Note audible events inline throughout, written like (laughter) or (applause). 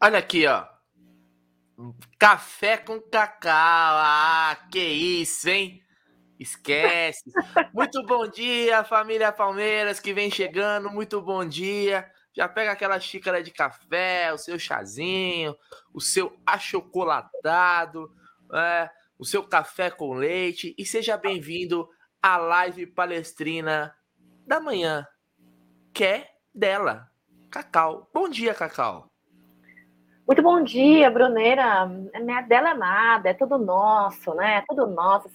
Olha aqui, ó. Café com cacau. Ah, que isso, hein? Esquece. Muito bom dia, família Palmeiras que vem chegando. Muito bom dia. Já pega aquela xícara de café, o seu chazinho, o seu achocolatado, é, o seu café com leite e seja bem-vindo à live palestrina da manhã, que é dela, Cacau. Bom dia, Cacau. Muito bom dia, Bruneira. Minha dela é nada, é tudo nosso, né? É tudo nosso.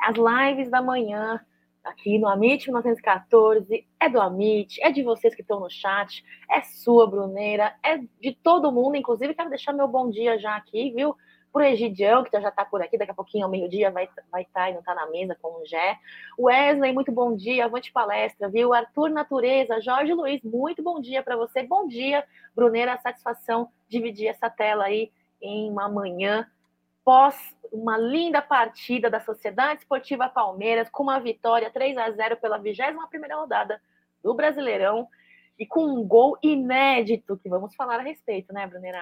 As lives da manhã aqui no Amit 1914 é do Amit, é de vocês que estão no chat, é sua, Bruneira, é de todo mundo. Inclusive, quero deixar meu bom dia já aqui, viu? Por Egidião, que já está por aqui, daqui a pouquinho, ao meio-dia, vai estar vai tá e não está na mesa com o Gé. Wesley, muito bom dia, avante palestra, viu? Arthur Natureza, Jorge Luiz, muito bom dia para você. Bom dia, Bruneira, satisfação dividir essa tela aí em uma manhã pós uma linda partida da Sociedade Esportiva Palmeiras, com uma vitória 3 a 0 pela 21ª rodada do Brasileirão e com um gol inédito que vamos falar a respeito, né, Bruneira?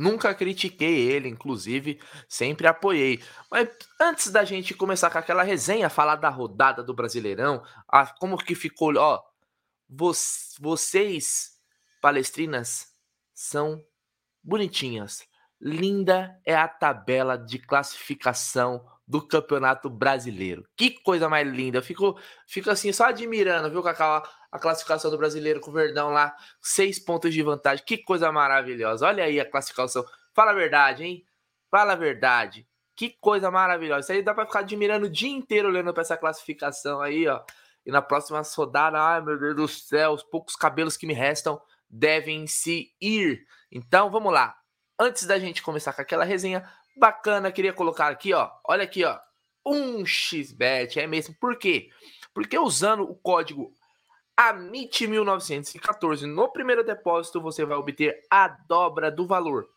Nunca critiquei ele, inclusive, sempre apoiei. Mas antes da gente começar com aquela resenha, falar da rodada do Brasileirão, a, como que ficou, ó, vocês, palestrinas, são bonitinhas. Linda é a tabela de classificação do Campeonato Brasileiro. Que coisa mais linda. Fico, fico assim, só admirando, viu, Cacau? A classificação do brasileiro com o Verdão lá, seis pontos de vantagem. Que coisa maravilhosa. Olha aí a classificação. Fala a verdade, hein? Fala a verdade. Que coisa maravilhosa. Isso aí dá pra ficar admirando o dia inteiro olhando pra essa classificação aí, ó. E na próxima rodada, ai meu Deus do céu, os poucos cabelos que me restam devem se ir. Então vamos lá. Antes da gente começar com aquela resenha, bacana, queria colocar aqui, ó. Olha aqui, ó. Um xbet, é mesmo. Por quê? Porque usando o código AMIT1914 no primeiro depósito, você vai obter a dobra do valor,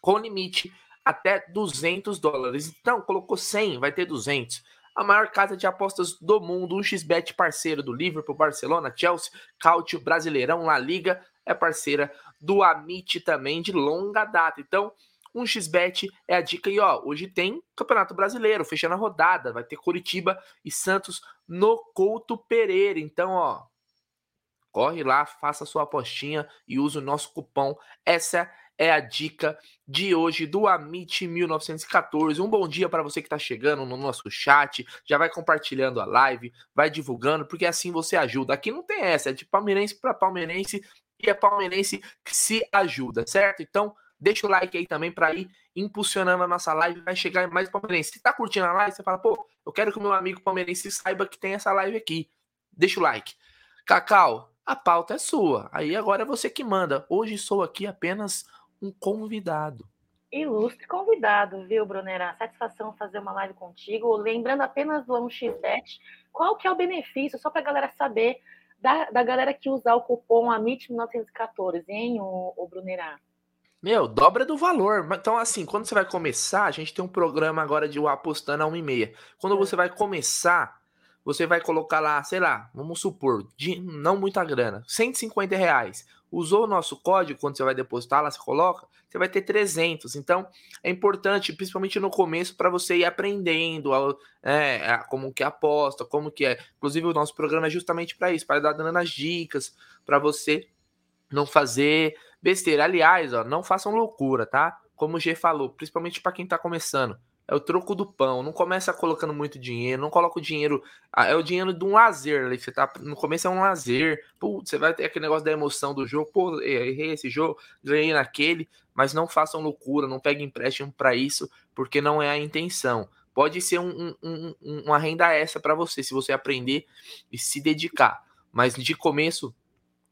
com limite até 200 dólares. Então, colocou 100, vai ter 200. A maior casa de apostas do mundo, um xbet parceiro do Liverpool, Barcelona, Chelsea, Cautio, Brasileirão, La Liga, é parceira do Amit também de longa data. Então, um xbet é a dica e ó, hoje tem Campeonato Brasileiro, fechando a rodada, vai ter Curitiba e Santos no Couto Pereira. Então, ó, corre lá, faça sua apostinha e use o nosso cupom. Essa é a dica de hoje do Amit 1914. Um bom dia para você que está chegando no nosso chat. Já vai compartilhando a live, vai divulgando, porque assim você ajuda. Aqui não tem essa, é de palmeirense para palmeirense e é palmeirense que se ajuda, certo? Então, Deixa o like aí também para ir impulsionando a nossa live, vai chegar mais palmeirense. Se tá curtindo a live, você fala, pô, eu quero que o meu amigo palmeirense saiba que tem essa live aqui. Deixa o like. Cacau, a pauta é sua. Aí agora é você que manda. Hoje sou aqui apenas um convidado. Ilustre convidado, viu, Brunera? Satisfação fazer uma live contigo. Lembrando apenas do 1xBet, qual que é o benefício, só para a galera saber, da, da galera que usar o cupom AMIT1914, hein, o, o Brunera? Meu, dobra do valor. Então, assim, quando você vai começar, a gente tem um programa agora de apostando a 1 e meia. Quando você vai começar, você vai colocar lá, sei lá, vamos supor, de não muita grana, 150 reais. Usou o nosso código, quando você vai depositar lá, você coloca, você vai ter 300. Então, é importante, principalmente no começo, para você ir aprendendo é, como que aposta, como que é. Inclusive, o nosso programa é justamente para isso, para dar dando as dicas, para você não fazer besteira. Aliás, ó, não façam loucura, tá? Como o G falou, principalmente para quem tá começando. É o troco do pão. Não começa colocando muito dinheiro. Não coloca o dinheiro. É o dinheiro de um lazer. Ali, você tá, no começo é um lazer. Putz, você vai ter aquele negócio da emoção do jogo. Pô, errei esse jogo, ganhei naquele. Mas não façam loucura. Não peguem empréstimo para isso, porque não é a intenção. Pode ser um, um, um, uma renda extra para você, se você aprender e se dedicar. Mas de começo,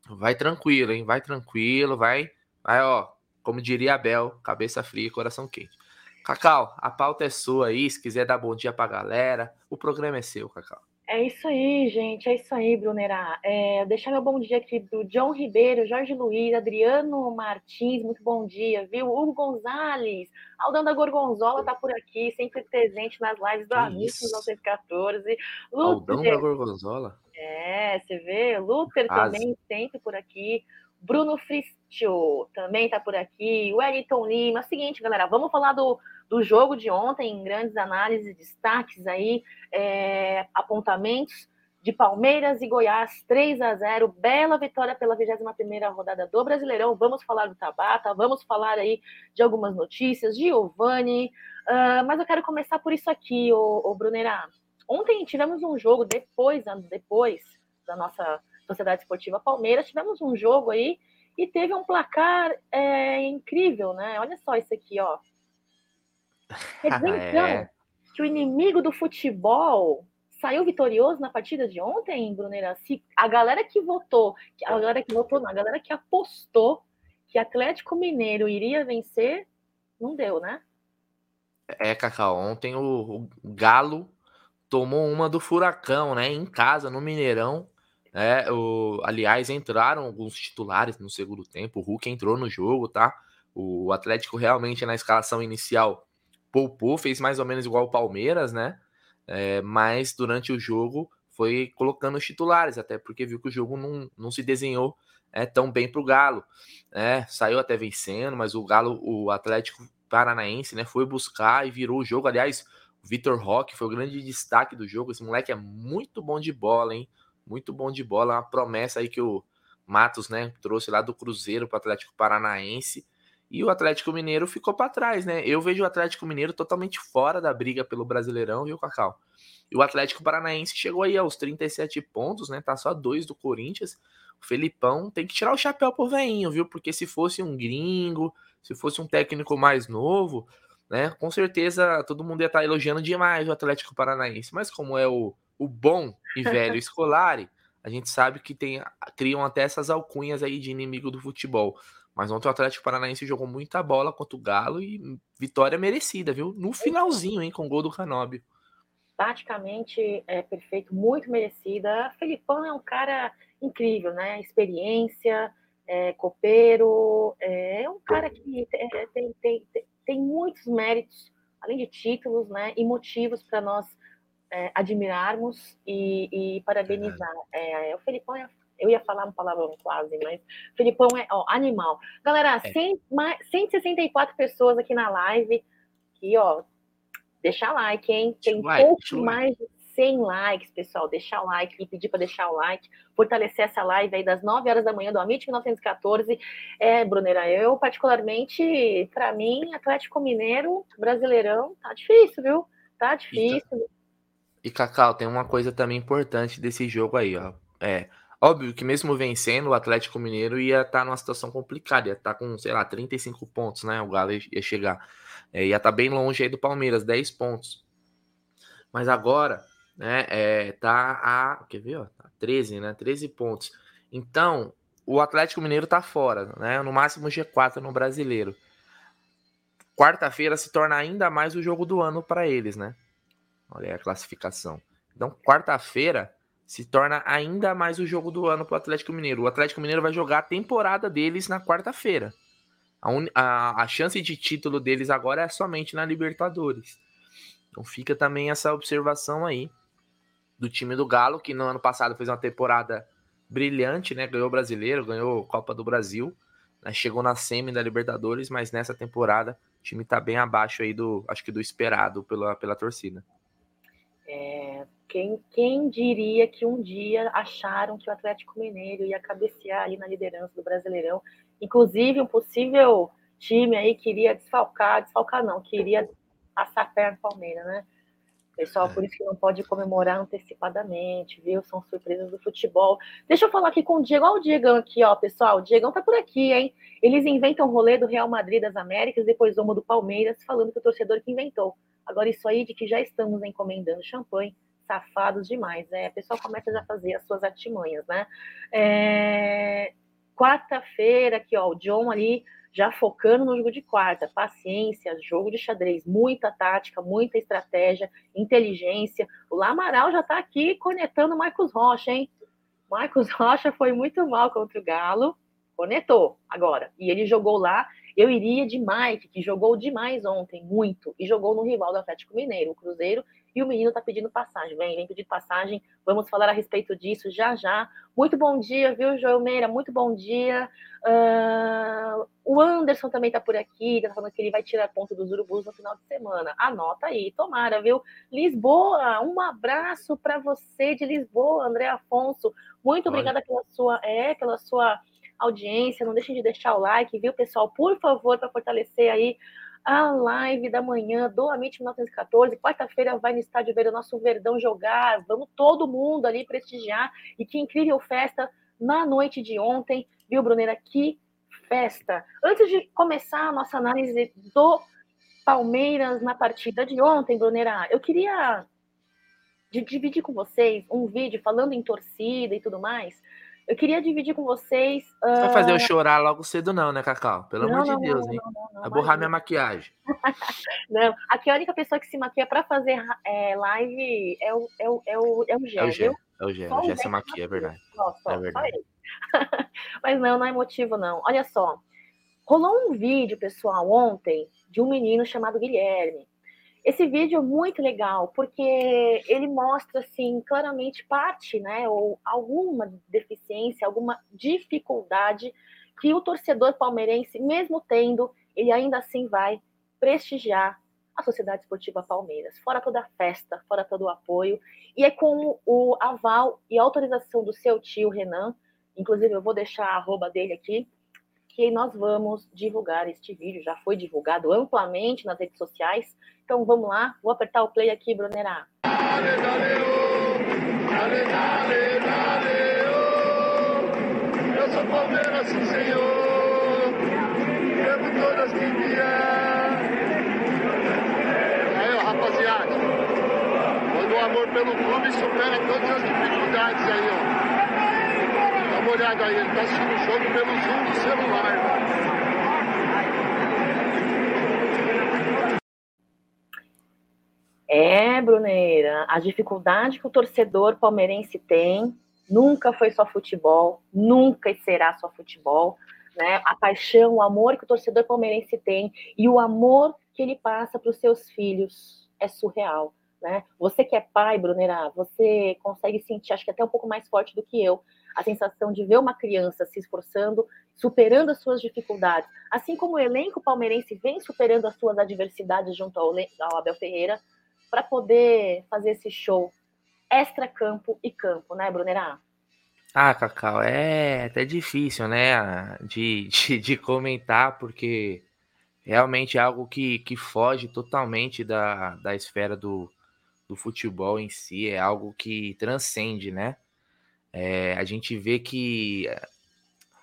Vai tranquilo, hein? Vai tranquilo, vai. Vai, ó. Como diria Abel, cabeça fria e coração quente. Cacau, a pauta é sua aí. Se quiser dar bom dia pra galera, o programa é seu, Cacau. É isso aí, gente. É isso aí, Brunera. É, deixar meu bom dia aqui do John Ribeiro, Jorge Luiz, Adriano Martins, muito bom dia, viu? Hugo Gonzalez, Aldão da Gorgonzola tá por aqui, sempre presente nas lives do Amigo 1914. Aldão da Gorgonzola? É, você vê. Luther também sempre por aqui. Bruno Fristio também tá por aqui. Wellington Lima. É seguinte, galera, vamos falar do do jogo de ontem, grandes análises, destaques aí, é, apontamentos de Palmeiras e Goiás, 3 a 0 bela vitória pela 21ª rodada do Brasileirão, vamos falar do Tabata, vamos falar aí de algumas notícias, Giovani, uh, mas eu quero começar por isso aqui, o, o Brunera. Ontem tivemos um jogo, depois, depois da nossa Sociedade Esportiva Palmeiras, tivemos um jogo aí e teve um placar é, incrível, né? Olha só isso aqui, ó. (laughs) Quer dizer, então, é. que o inimigo do futebol saiu vitorioso na partida de ontem, Brunera? Se a galera que votou, a galera que votou, não, a galera que apostou que Atlético Mineiro iria vencer, não deu, né? É, Cacau, ontem o, o Galo tomou uma do Furacão, né? Em casa, no Mineirão. É, o, aliás, entraram alguns titulares no segundo tempo. O Hulk entrou no jogo, tá? O Atlético realmente na escalação inicial poupou, fez mais ou menos igual o Palmeiras, né? É, mas durante o jogo foi colocando os titulares, até porque viu que o jogo não, não se desenhou é, tão bem para o Galo. É, saiu até vencendo, mas o Galo, o Atlético Paranaense, né, foi buscar e virou o jogo. Aliás, o Vitor Roque foi o grande destaque do jogo. Esse moleque é muito bom de bola, hein? Muito bom de bola. Uma promessa aí que o Matos, né, trouxe lá do Cruzeiro para o Atlético Paranaense. E o Atlético Mineiro ficou para trás, né? Eu vejo o Atlético Mineiro totalmente fora da briga pelo Brasileirão, viu, Cacau? E o Atlético Paranaense chegou aí aos 37 pontos, né? Tá só dois do Corinthians. O Felipão tem que tirar o chapéu pro veinho, viu? Porque se fosse um gringo, se fosse um técnico mais novo, né? Com certeza todo mundo ia estar tá elogiando demais o Atlético Paranaense. Mas como é o, o bom e (laughs) velho Scolari, a gente sabe que tem, criam até essas alcunhas aí de inimigo do futebol. Mas ontem o Atlético Paranaense jogou muita bola contra o Galo e vitória merecida, viu? No finalzinho, hein, com o gol do Canóbio. Taticamente é perfeito, muito merecida. Felipão é um cara incrível, né? Experiência, é, copeiro, é, é um cara que é, tem, tem, tem, tem, muitos méritos, além de títulos, né? E motivos para nós é, admirarmos e, e parabenizar. É, o Felipão é eu ia falar um palavrão quase, mas Felipão é ó, animal. Galera, é. 100, mais, 164 pessoas aqui na live. Aqui, ó. Deixa like, hein? Tem like, pouco mais de 100 likes, pessoal. Deixar o like e pedir para deixar o like. Fortalecer essa live aí das 9 horas da manhã do Amit 1914. É, Brunera, eu particularmente, para mim, Atlético Mineiro, Brasileirão, tá difícil, viu? Tá difícil. E, Cacau, tem uma coisa também importante desse jogo aí, ó. É, Óbvio que mesmo vencendo, o Atlético Mineiro ia estar tá numa situação complicada, ia estar tá com, sei lá, 35 pontos, né? O Galo ia chegar. É, ia estar tá bem longe aí do Palmeiras, 10 pontos. Mas agora, né, é, tá a. Quer ver, ó? Tá 13, né? 13 pontos. Então, o Atlético Mineiro tá fora, né? No máximo G4 no brasileiro. Quarta-feira se torna ainda mais o jogo do ano para eles, né? Olha aí a classificação. Então, quarta-feira se torna ainda mais o jogo do ano para o Atlético Mineiro. O Atlético Mineiro vai jogar a temporada deles na quarta-feira. A, a, a, chance de título deles agora é somente na Libertadores. Então fica também essa observação aí do time do Galo, que no ano passado fez uma temporada brilhante, né? Ganhou o brasileiro, ganhou Copa do Brasil, né? chegou na semi da Libertadores, mas nessa temporada o time está bem abaixo aí do, acho que do esperado pela, pela torcida. É, quem, quem diria que um dia acharam que o Atlético Mineiro ia cabecear ali na liderança do Brasileirão? Inclusive, um possível time aí queria desfalcar, desfalcar não, queria passar perto do Palmeiras, né? Pessoal, por isso que não pode comemorar antecipadamente, viu? São surpresas do futebol. Deixa eu falar aqui com o Diego. Olha o Diegão aqui, ó, pessoal. O Diegão tá por aqui, hein? Eles inventam o rolê do Real Madrid das Américas, depois uma do Palmeiras, falando que o torcedor que inventou. Agora, isso aí de que já estamos encomendando champanhe, safados demais, né? O pessoal começa já a fazer as suas artimanhas, né? É... Quarta-feira, aqui, ó, o John ali já focando no jogo de quarta. Paciência, jogo de xadrez, muita tática, muita estratégia, inteligência. O Lamaral já está aqui conectando o Marcos Rocha, hein? Marcos Rocha foi muito mal contra o Galo, conectou agora. E ele jogou lá. Eu iria de Mike, que jogou demais ontem, muito, e jogou no rival do Atlético Mineiro, o Cruzeiro, e o menino está pedindo passagem. Vem, vem pedir passagem. Vamos falar a respeito disso já já. Muito bom dia, viu, Joel Meira? Muito bom dia. Uh, o Anderson também está por aqui, está falando que ele vai tirar ponto dos urubus no final de semana. Anota aí, tomara, viu? Lisboa, um abraço para você de Lisboa, André Afonso. Muito Olha. obrigada pela sua, é, pela sua audiência. Não deixem de deixar o like, viu, pessoal? Por favor, para fortalecer aí a live da manhã do Amit 1914. Quarta-feira vai no estádio ver o nosso Verdão jogar. Vamos todo mundo ali prestigiar. E que incrível festa na noite de ontem, viu, Brunera? Que festa! Antes de começar a nossa análise do Palmeiras na partida de ontem, Brunera, eu queria dividir com vocês um vídeo falando em torcida e tudo mais eu queria dividir com vocês. Uh... Não vai fazer eu chorar logo cedo, não, né, Cacau? Pelo não, amor não, de Deus, não, hein? vai borrar minha maquiagem. (laughs) não, aqui a única pessoa que se maquia para fazer é, live é o, é o, é o, é o Gé. É o Gé, é o Gé. o Gé se maquia, é verdade. Nossa, é verdade. (laughs) Mas não, não é motivo, não. Olha só. Rolou um vídeo, pessoal, ontem, de um menino chamado Guilherme. Esse vídeo é muito legal, porque ele mostra, assim, claramente parte, né, ou alguma deficiência, alguma dificuldade que o torcedor palmeirense, mesmo tendo, ele ainda assim vai prestigiar a Sociedade Esportiva Palmeiras, fora toda a festa, fora todo o apoio, e é com o aval e autorização do seu tio Renan, inclusive eu vou deixar a arroba dele aqui, que nós vamos divulgar este vídeo. Já foi divulgado amplamente nas redes sociais. Então vamos lá, vou apertar o play aqui, Brunera. Eu sou Palmeiras, sim, senhor. Devo todas que vier. Aí, ó, rapaziada. Quando o amor pelo clube supera todas as dificuldades aí, ó uma olhada aí, ele está assistindo o jogo pelo Zoom do celular. É, Bruneira, a dificuldade que o torcedor palmeirense tem nunca foi só futebol, nunca será só futebol, né? A paixão, o amor que o torcedor palmeirense tem e o amor que ele passa para os seus filhos é surreal, né? Você que é pai, Bruneira, você consegue sentir, acho que até um pouco mais forte do que eu, a sensação de ver uma criança se esforçando, superando as suas dificuldades, assim como o elenco palmeirense vem superando as suas adversidades junto ao, ao Abel Ferreira, para poder fazer esse show extra-campo e campo, né, Brunera? Ah, Cacau, é até difícil, né, de, de, de comentar, porque realmente é algo que, que foge totalmente da, da esfera do, do futebol em si, é algo que transcende, né? É, a gente vê que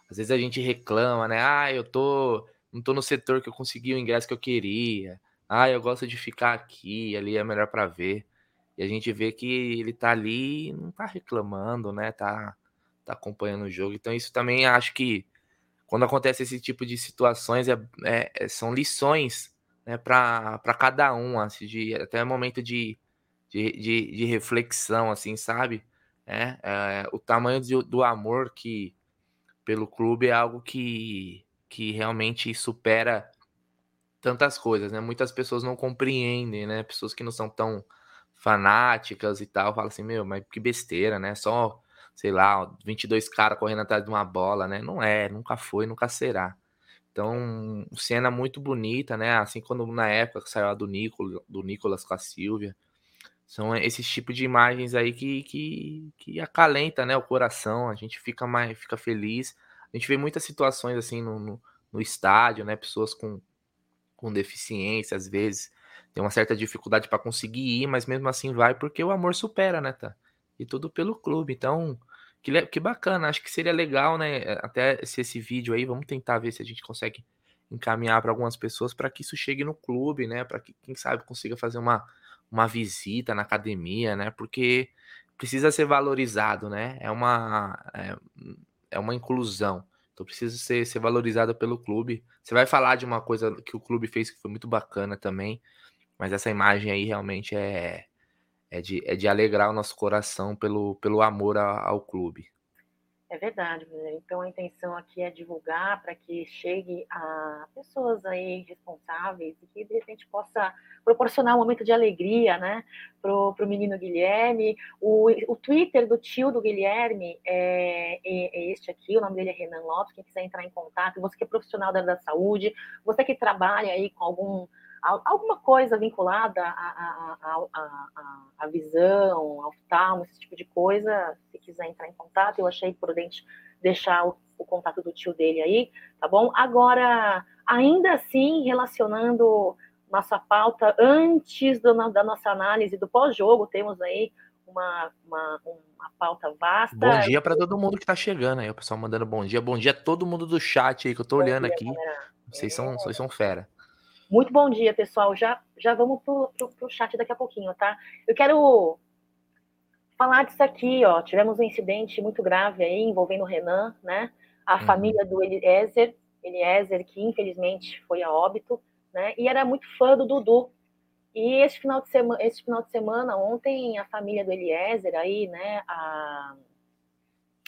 às vezes a gente reclama, né? Ah, eu tô não tô no setor que eu consegui o ingresso que eu queria. Ah, eu gosto de ficar aqui, ali é melhor para ver. E a gente vê que ele tá ali, não tá reclamando, né? Tá tá acompanhando o jogo. Então isso também acho que quando acontece esse tipo de situações é, é, é são lições né, para cada um, assim, de, até momento de, de, de, de reflexão, assim, sabe? né? É, o tamanho de, do amor que pelo clube é algo que, que realmente supera tantas coisas, né? Muitas pessoas não compreendem, né? Pessoas que não são tão fanáticas e tal, falam assim, meu, mas que besteira, né? Só, sei lá, 22 caras correndo atrás de uma bola, né? Não é, nunca foi, nunca será. Então, cena muito bonita, né? Assim, quando na época saiu a do, Nicolas, do Nicolas com a Silvia, são esses tipos de imagens aí que, que, que acalenta né, o coração, a gente fica mais fica feliz. A gente vê muitas situações assim no, no, no estádio, né? Pessoas com, com deficiência, às vezes, tem uma certa dificuldade para conseguir ir, mas mesmo assim vai, porque o amor supera, né, tá? E tudo pelo clube. Então, que, que bacana, acho que seria legal, né? Até se esse vídeo aí, vamos tentar ver se a gente consegue encaminhar para algumas pessoas para que isso chegue no clube, né? Para que, quem sabe, consiga fazer uma uma visita na academia, né? Porque precisa ser valorizado, né? É uma, é, é uma inclusão. Eu preciso ser, ser valorizado pelo clube. Você vai falar de uma coisa que o clube fez que foi muito bacana também, mas essa imagem aí realmente é, é, de, é de alegrar o nosso coração pelo, pelo amor ao clube. É verdade, então a intenção aqui é divulgar para que chegue a pessoas aí responsáveis e que de repente possa proporcionar um momento de alegria, né, pro, pro menino Guilherme. O, o Twitter do tio do Guilherme é, é, é, este aqui, o nome dele é Renan Lopes, quem quiser entrar em contato, você que é profissional da, da saúde, você que trabalha aí com algum alguma coisa vinculada à, à, à, à, visão, ao oftalmo, esse tipo de coisa, se quiser entrar em contato, eu achei prudente deixar o, o contato do tio dele aí, tá bom? Agora, ainda assim, relacionando nossa pauta antes do, da nossa análise do pós-jogo, temos aí uma, uma, uma pauta vasta. Bom dia para todo mundo que está chegando aí, o pessoal mandando bom dia. Bom dia a todo mundo do chat aí que eu estou olhando dia, aqui. Galera. Vocês, é. são, vocês são fera. Muito bom dia, pessoal. Já, já vamos pro, pro, pro chat daqui a pouquinho, tá? Eu quero falar disso aqui, ó. Tivemos um incidente muito grave aí envolvendo o Renan, né? A uhum. família do Eliezer, Eliezer, que infelizmente foi a óbito, né? E era muito fã do Dudu. E esse final de semana, esse final de semana, ontem, a família do Eliezer aí, né? A...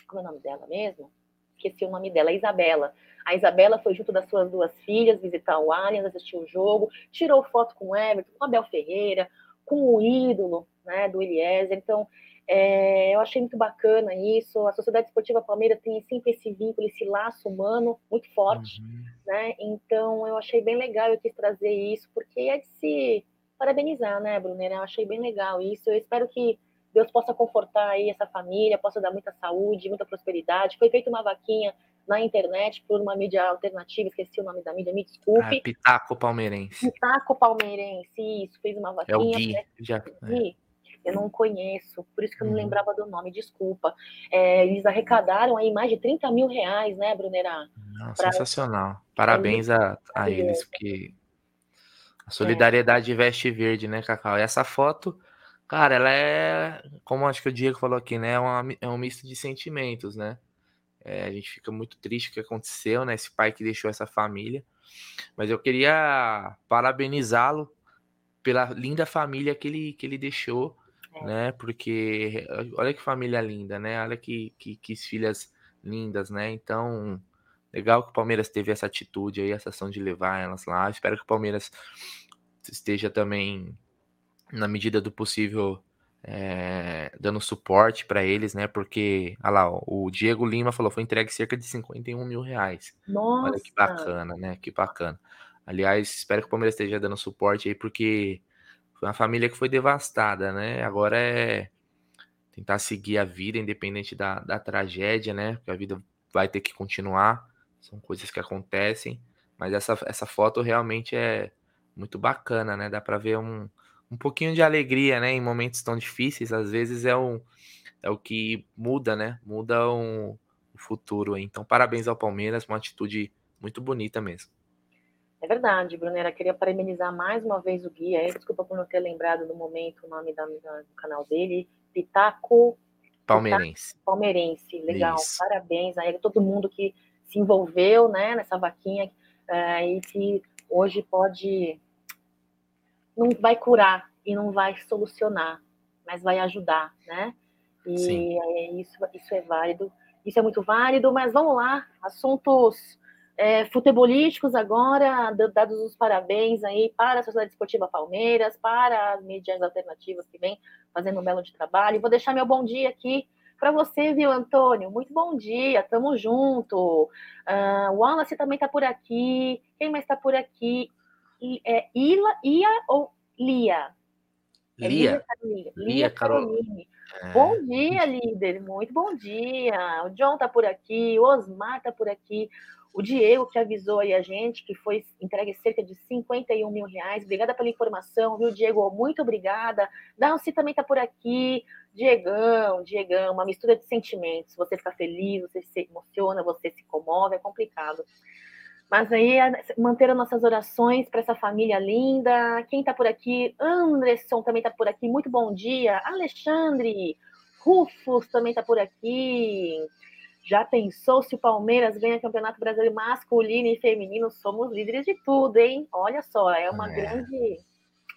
Como é o nome dela mesmo? Esqueci o nome dela, Isabela a Isabela foi junto das suas duas filhas visitar o Allianz, assistir o jogo, tirou foto com o Everton, com o Abel Ferreira, com o ídolo né, do Eliezer. Então, é, eu achei muito bacana isso. A Sociedade Esportiva Palmeiras tem sempre esse vínculo, esse laço humano muito forte. Uhum. Né? Então, eu achei bem legal, eu quis trazer isso, porque é de se parabenizar, né, Brunner? Eu achei bem legal isso. Eu espero que Deus possa confortar aí essa família, possa dar muita saúde, muita prosperidade. Foi feita uma vaquinha na internet por uma mídia alternativa, esqueci o nome da mídia, me desculpe. Ah, Pitaco Palmeirense. Pitaco Palmeirense, isso, fez uma vaquinha. É o Gui, já, é. Eu não conheço, por isso que eu não uhum. lembrava do nome, desculpa. É, eles arrecadaram aí mais de 30 mil reais, né, Brunerá? Pra... Sensacional. Parabéns a, a eles, porque a solidariedade é. veste verde, né, Cacau? E essa foto, cara, ela é, como acho que o Diego falou aqui, né, é, uma, é um misto de sentimentos, né? É, a gente fica muito triste o que aconteceu, né? Esse pai que deixou essa família. Mas eu queria parabenizá-lo pela linda família que ele, que ele deixou, é. né? Porque olha que família linda, né? Olha que, que, que filhas lindas, né? Então, legal que o Palmeiras teve essa atitude aí, essa ação de levar elas lá. Espero que o Palmeiras esteja também, na medida do possível, é, dando suporte para eles, né? Porque, olha lá, o Diego Lima falou, foi entregue cerca de 51 mil reais. Nossa. Olha que bacana, né? Que bacana. Aliás, espero que o Palmeiras esteja dando suporte aí, porque foi uma família que foi devastada, né? Agora é tentar seguir a vida, independente da, da tragédia, né? Porque a vida vai ter que continuar. São coisas que acontecem. Mas essa, essa foto realmente é muito bacana, né? Dá para ver um, um pouquinho de alegria, né? Em momentos tão difíceis, às vezes é, um, é o que muda, né? Muda um, o futuro. Então, parabéns ao Palmeiras, uma atitude muito bonita mesmo. É verdade, Brunera. Queria parabenizar mais uma vez o Gui. Aí, desculpa por não ter lembrado no momento o nome da, do canal dele. Pitaco. Palmeirense. Pitaco Palmeirense. Legal. Isso. Parabéns aí a todo mundo que se envolveu né, nessa vaquinha é, e que hoje pode não vai curar e não vai solucionar, mas vai ajudar, né? E é isso, isso é válido, isso é muito válido, mas vamos lá, assuntos é, futebolísticos agora, dados os parabéns aí para a Sociedade Esportiva Palmeiras, para as mídias alternativas que vem fazendo um belo de trabalho. Vou deixar meu bom dia aqui para você, viu, Antônio? Muito bom dia, tamo junto. Uh, o Wallace também está por aqui. Quem mais está por aqui? É Ila, Ia ou Lia? É Lia. Lia, Lia, Caroline. É. Bom dia, líder. Muito bom dia. O John tá por aqui, o Osmar tá por aqui. O Diego que avisou aí a gente que foi entregue cerca de 51 mil reais. Obrigada pela informação, viu, Diego? Muito obrigada. Dalci também tá por aqui. Diegão, Diegão, uma mistura de sentimentos. Você fica feliz, você se emociona, você se comove, é complicado. Mas aí, manter as nossas orações para essa família linda. Quem está por aqui? Anderson também está por aqui. Muito bom dia. Alexandre, Rufus também está por aqui. Já pensou se o Palmeiras ganha Campeonato Brasileiro masculino e feminino? Somos líderes de tudo, hein? Olha só, é uma é. grande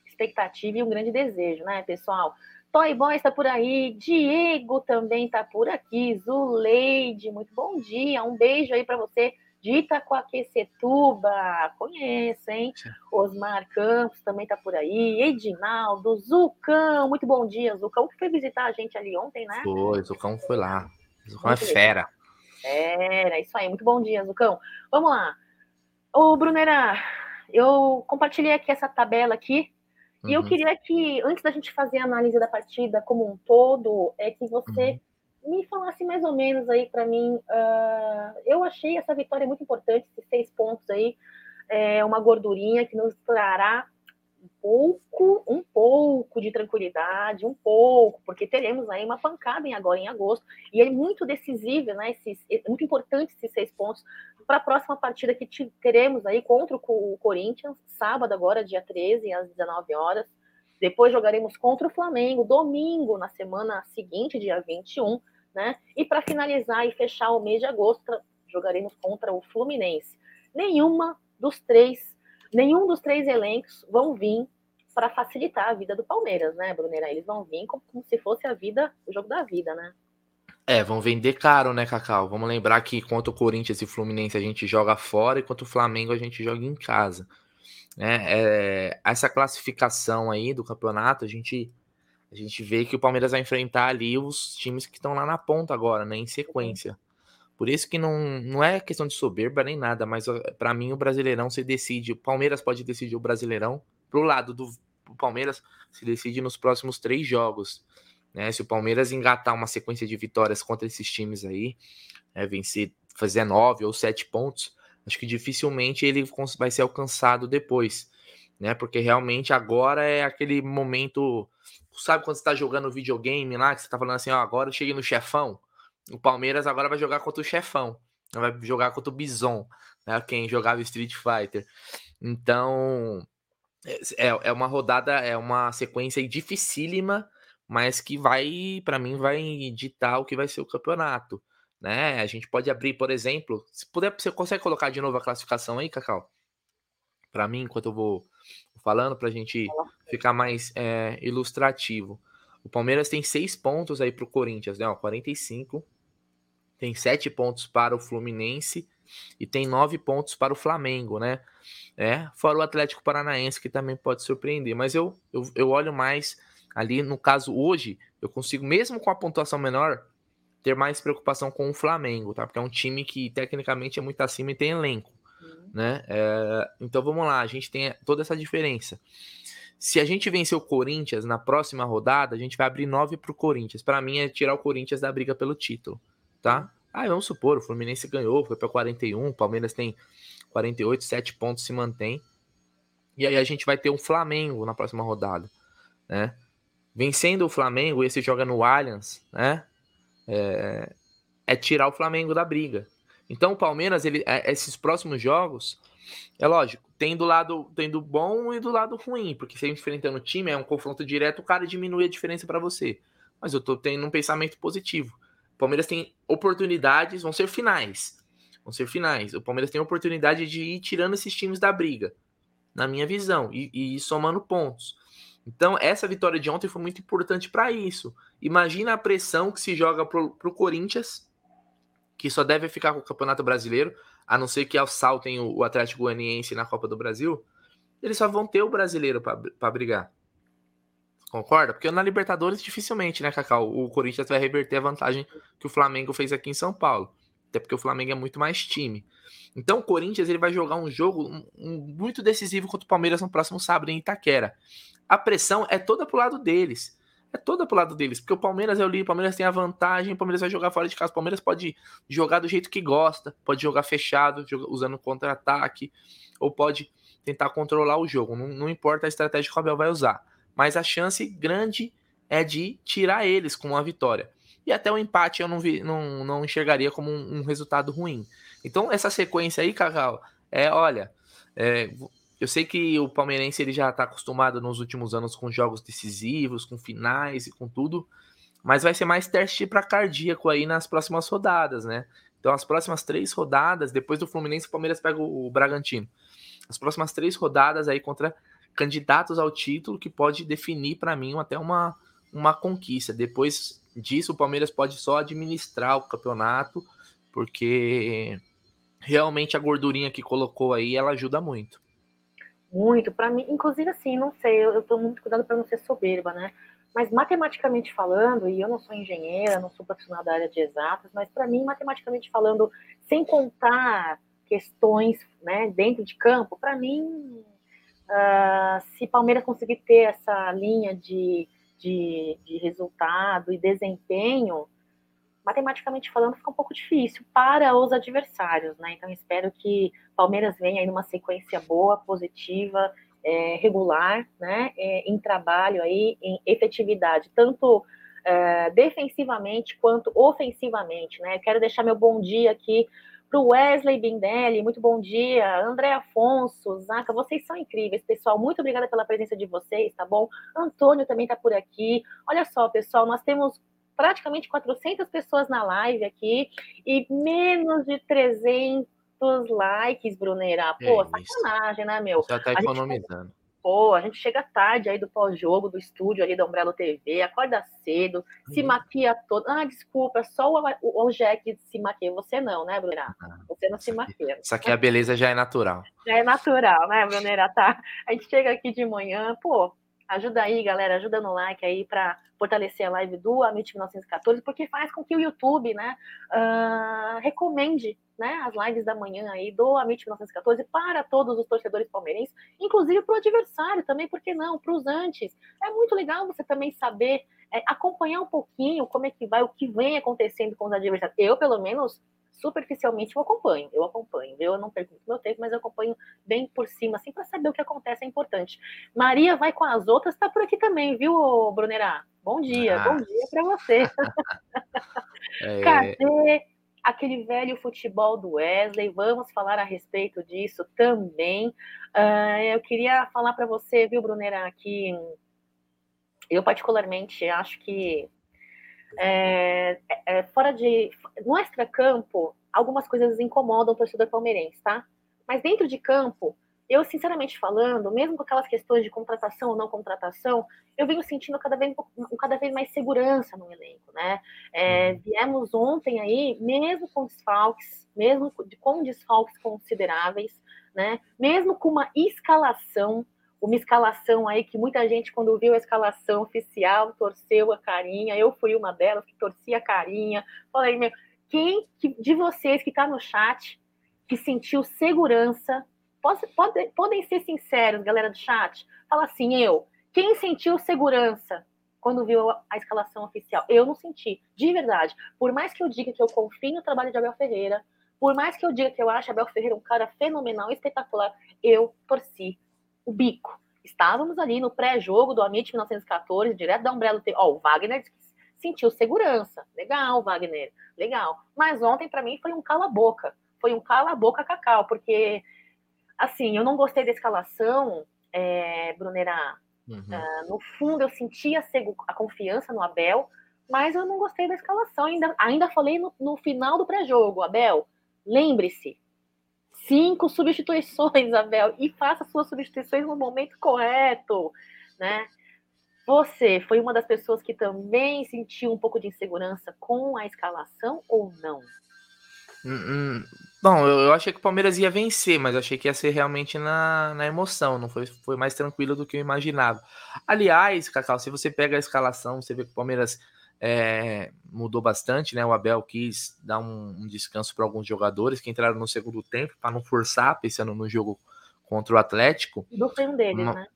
expectativa e um grande desejo, né, pessoal? Toy Boy está por aí, Diego também está por aqui, Zuleide, muito bom dia, um beijo aí para você de Itacoaquecetuba, conheço, hein? Osmar Campos também está por aí, Edinaldo, Zucão, muito bom dia, Zucão que foi visitar a gente ali ontem, né? Foi, Zucão foi lá, Zucão é fera. Fera, isso aí, muito bom dia, Zucão. Vamos lá. Ô, Brunera, eu compartilhei aqui essa tabela aqui, Uhum. E eu uhum. queria que, antes da gente fazer a análise da partida como um todo, é que você uhum. Me falasse mais ou menos aí para mim. Uh, eu achei essa vitória muito importante, esses seis pontos aí, é uma gordurinha que nos trará um pouco, um pouco de tranquilidade, um pouco, porque teremos aí uma pancada em agora em agosto, e é muito decisivo, né? Esses, é muito importante esses seis pontos para a próxima partida que teremos aí contra o Corinthians, sábado agora, dia 13, às 19 horas. Depois jogaremos contra o Flamengo, domingo, na semana seguinte, dia 21, né? E para finalizar e fechar o mês de agosto, jogaremos contra o Fluminense. Nenhuma dos três, nenhum dos três elencos vão vir para facilitar a vida do Palmeiras, né, Brunera? Eles vão vir como, como se fosse a vida, o jogo da vida, né? É, vão vender caro, né, Cacau? Vamos lembrar que contra o Corinthians e Fluminense a gente joga fora e contra o Flamengo a gente joga em casa. Né? É, essa classificação aí do campeonato, a gente, a gente vê que o Palmeiras vai enfrentar ali os times que estão lá na ponta agora, né, em sequência. Por isso que não, não é questão de soberba nem nada, mas para mim o Brasileirão se decide, o Palmeiras pode decidir o Brasileirão, pro lado do Palmeiras se decide nos próximos três jogos. Né? Se o Palmeiras engatar uma sequência de vitórias contra esses times aí, é, vencer, fazer nove ou sete pontos, acho que dificilmente ele vai ser alcançado depois, né? Porque realmente agora é aquele momento, sabe quando você tá jogando videogame lá, que você tá falando assim, ó, agora eu cheguei no chefão. O Palmeiras agora vai jogar contra o chefão, vai jogar contra o Bison, né? Quem jogava Street Fighter. Então, é, é uma rodada, é uma sequência dificílima mas que vai, para mim, vai ditar o que vai ser o campeonato. Né? A gente pode abrir, por exemplo, se puder, você consegue colocar de novo a classificação aí, Cacau? Para mim, enquanto eu vou falando, para a gente ficar mais é, ilustrativo. O Palmeiras tem seis pontos aí para o Corinthians, né? Ó, 45. Tem sete pontos para o Fluminense e tem nove pontos para o Flamengo, né? É, fora o Atlético Paranaense, que também pode surpreender. Mas eu, eu, eu olho mais Ali, no caso, hoje, eu consigo, mesmo com a pontuação menor, ter mais preocupação com o Flamengo, tá? Porque é um time que tecnicamente é muito acima e tem elenco, uhum. né? É, então vamos lá, a gente tem toda essa diferença. Se a gente vencer o Corinthians na próxima rodada, a gente vai abrir 9 para o Corinthians. Para mim é tirar o Corinthians da briga pelo título, tá? Ah, vamos supor, o Fluminense ganhou, foi para 41, o Palmeiras tem 48, 7 pontos se mantém. E aí a gente vai ter um Flamengo na próxima rodada, né? vencendo o Flamengo, esse joga no Allianz, né? É, é, tirar o Flamengo da briga. Então o Palmeiras, ele, é, esses próximos jogos, é lógico, tem do lado tem do bom e do lado ruim, porque você enfrentando o time, é um confronto direto, o cara diminui a diferença para você. Mas eu tô tendo um pensamento positivo. O Palmeiras tem oportunidades, vão ser finais. Vão ser finais. O Palmeiras tem oportunidade de ir tirando esses times da briga, na minha visão, e, e somando pontos. Então, essa vitória de ontem foi muito importante para isso. Imagina a pressão que se joga pro, pro Corinthians, que só deve ficar com o Campeonato Brasileiro, a não ser que assaltem o, Atlético Goianiense na Copa do Brasil. Eles só vão ter o brasileiro para brigar. Concorda? Porque na Libertadores, dificilmente, né, Cacau? O Corinthians vai reverter a vantagem que o Flamengo fez aqui em São Paulo. Até porque o Flamengo é muito mais time. Então o Corinthians ele vai jogar um jogo um, um, muito decisivo contra o Palmeiras no próximo sábado em Itaquera a pressão é toda pro lado deles. É toda pro lado deles. Porque o Palmeiras, eu li, o Palmeiras tem a vantagem, o Palmeiras vai jogar fora de casa. O Palmeiras pode jogar do jeito que gosta, pode jogar fechado, usando contra-ataque, ou pode tentar controlar o jogo. Não, não importa a estratégia que o Abel vai usar. Mas a chance grande é de tirar eles com uma vitória. E até o empate eu não, vi, não, não enxergaria como um, um resultado ruim. Então, essa sequência aí, Cacau, é, olha, é, eu sei que o palmeirense ele já está acostumado nos últimos anos com jogos decisivos, com finais e com tudo. Mas vai ser mais teste para cardíaco aí nas próximas rodadas, né? Então, as próximas três rodadas, depois do Fluminense, o Palmeiras pega o Bragantino. As próximas três rodadas aí contra candidatos ao título, que pode definir para mim até uma, uma conquista. Depois disso, o Palmeiras pode só administrar o campeonato, porque realmente a gordurinha que colocou aí, ela ajuda muito. Muito, para mim, inclusive assim, não sei, eu, tô muito cuidado para não ser soberba, né? Mas matematicamente falando, e eu não sou engenheira, não sou profissional da área de exatas, mas para mim, matematicamente falando, sem contar questões né, dentro de campo, para mim, uh, se Palmeiras conseguir ter essa linha de de, de resultado e desempenho, matematicamente falando, fica um pouco difícil para os adversários, né? Então, espero que Palmeiras venha aí numa sequência boa, positiva, é, regular, né? É, em trabalho aí, em efetividade, tanto é, defensivamente quanto ofensivamente, né? Quero deixar meu bom dia aqui para o Wesley Bindelli, muito bom dia. André Afonso, Zaca, vocês são incríveis, pessoal. Muito obrigada pela presença de vocês, tá bom? Antônio também está por aqui. Olha só, pessoal, nós temos praticamente 400 pessoas na live aqui e menos de 300 likes, Brunera. Pô, é sacanagem, né, meu? Já tá economizando. Gente pô, a gente chega tarde aí do pós-jogo, do estúdio ali da Umbrella TV, acorda cedo, uhum. se maquia todo. Ah, desculpa, só o, o, o Jack se maquia. Você não, né, Brunera? Ah, você não se maquia. Isso aqui a beleza já é natural. Já é natural, né, Brunera? Tá. A gente chega aqui de manhã, pô, ajuda aí, galera, ajuda no like aí para fortalecer a live do Amit 1914, porque faz com que o YouTube, né, uh, recomende né, as lives da manhã aí do Amit 1914 para todos os torcedores palmeirenses, inclusive para o adversário também, por que não? Para os antes. É muito legal você também saber é, acompanhar um pouquinho como é que vai, o que vem acontecendo com os adversários. Eu, pelo menos, superficialmente eu acompanho, eu acompanho, eu não perco meu tempo, mas eu acompanho bem por cima, assim, para saber o que acontece é importante. Maria vai com as outras, tá por aqui também, viu, Brunerá? Bom dia, ah. bom dia para você. (laughs) é... Cadê aquele velho futebol do Wesley? Vamos falar a respeito disso também. Uh, eu queria falar para você, viu, Brunera, que eu particularmente acho que é, é, fora de. No extra-campo, algumas coisas incomodam o torcedor palmeirense, tá? Mas dentro de campo, eu, sinceramente falando, mesmo com aquelas questões de contratação ou não contratação, eu venho sentindo cada vez, cada vez mais segurança no elenco, né? É, uhum. viemos ontem aí, mesmo com desfalques, mesmo com desfalques consideráveis, né? Mesmo com uma escalação uma escalação aí que muita gente, quando viu a escalação oficial, torceu a carinha. Eu fui uma delas que torcia a carinha. Falei, meu, quem de vocês que está no chat que sentiu segurança, pode, pode, podem ser sinceros, galera do chat, fala assim, eu, quem sentiu segurança quando viu a escalação oficial? Eu não senti, de verdade. Por mais que eu diga que eu confio no trabalho de Abel Ferreira, por mais que eu diga que eu acho Abel Ferreira um cara fenomenal, espetacular, eu torci o bico. Estávamos ali no pré-jogo do Amit 1914, direto da Umbrella. Ó, o Wagner sentiu segurança. Legal, Wagner. Legal. Mas ontem, para mim, foi um cala-boca. Foi um cala-boca cacau, porque, assim, eu não gostei da escalação, é, Brunera. Uhum. Uh, no fundo, eu sentia a, a confiança no Abel, mas eu não gostei da escalação. Ainda, ainda falei no, no final do pré-jogo, Abel, lembre-se, cinco substituições, (laughs) Abel, e faça suas substituições no momento correto, né? Você foi uma das pessoas que também sentiu um pouco de insegurança com a escalação ou não? Hum, hum. Bom, eu, achei que o Palmeiras ia vencer, mas achei que ia ser realmente na, na emoção, não foi, foi mais tranquilo do que eu imaginava. Aliás, Cacau, se você pega a escalação, você vê que o Palmeiras é, mudou bastante, né? O Abel quis dar um, um descanso para alguns jogadores que entraram no segundo tempo para não forçar, pensando no jogo contra o Atlético. Dudu foi um deles, Uma... né?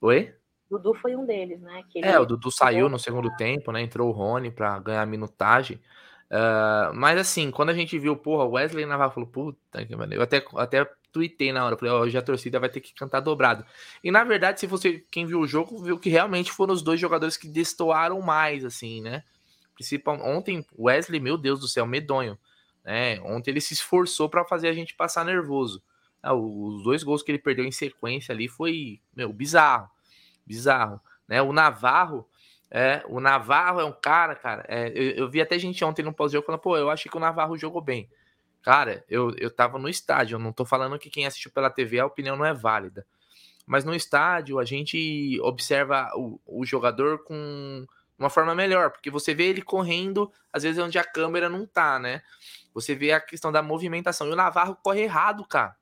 Oi? Dudu foi um deles, né? É, o Dudu saiu no segundo tempo, né? Entrou o Rony para ganhar minutagem. Uh, mas assim, quando a gente viu, porra, Wesley Navarro falou, puta que eu até, até tuitei na hora, falei, ó, hoje a torcida vai ter que cantar dobrado. E na verdade, se você, quem viu o jogo, viu que realmente foram os dois jogadores que destoaram mais, assim, né? Principal, ontem, Wesley, meu Deus do céu, medonho. Né? Ontem ele se esforçou para fazer a gente passar nervoso. Ah, os dois gols que ele perdeu em sequência ali foi, meu, bizarro. Bizarro. Né? O Navarro, É, o Navarro é um cara, cara. É, eu, eu, vi até gente ontem no pós-jogo falando, pô, eu achei que o Navarro jogou bem. Cara, eu, eu tava no estádio, eu não tô falando que quem assistiu pela TV a opinião não é válida. Mas no estádio a gente observa o, o jogador com uma forma melhor, porque você vê ele correndo, às vezes onde a câmera não tá, né? Você vê a questão da movimentação. E o Navarro corre errado, cara.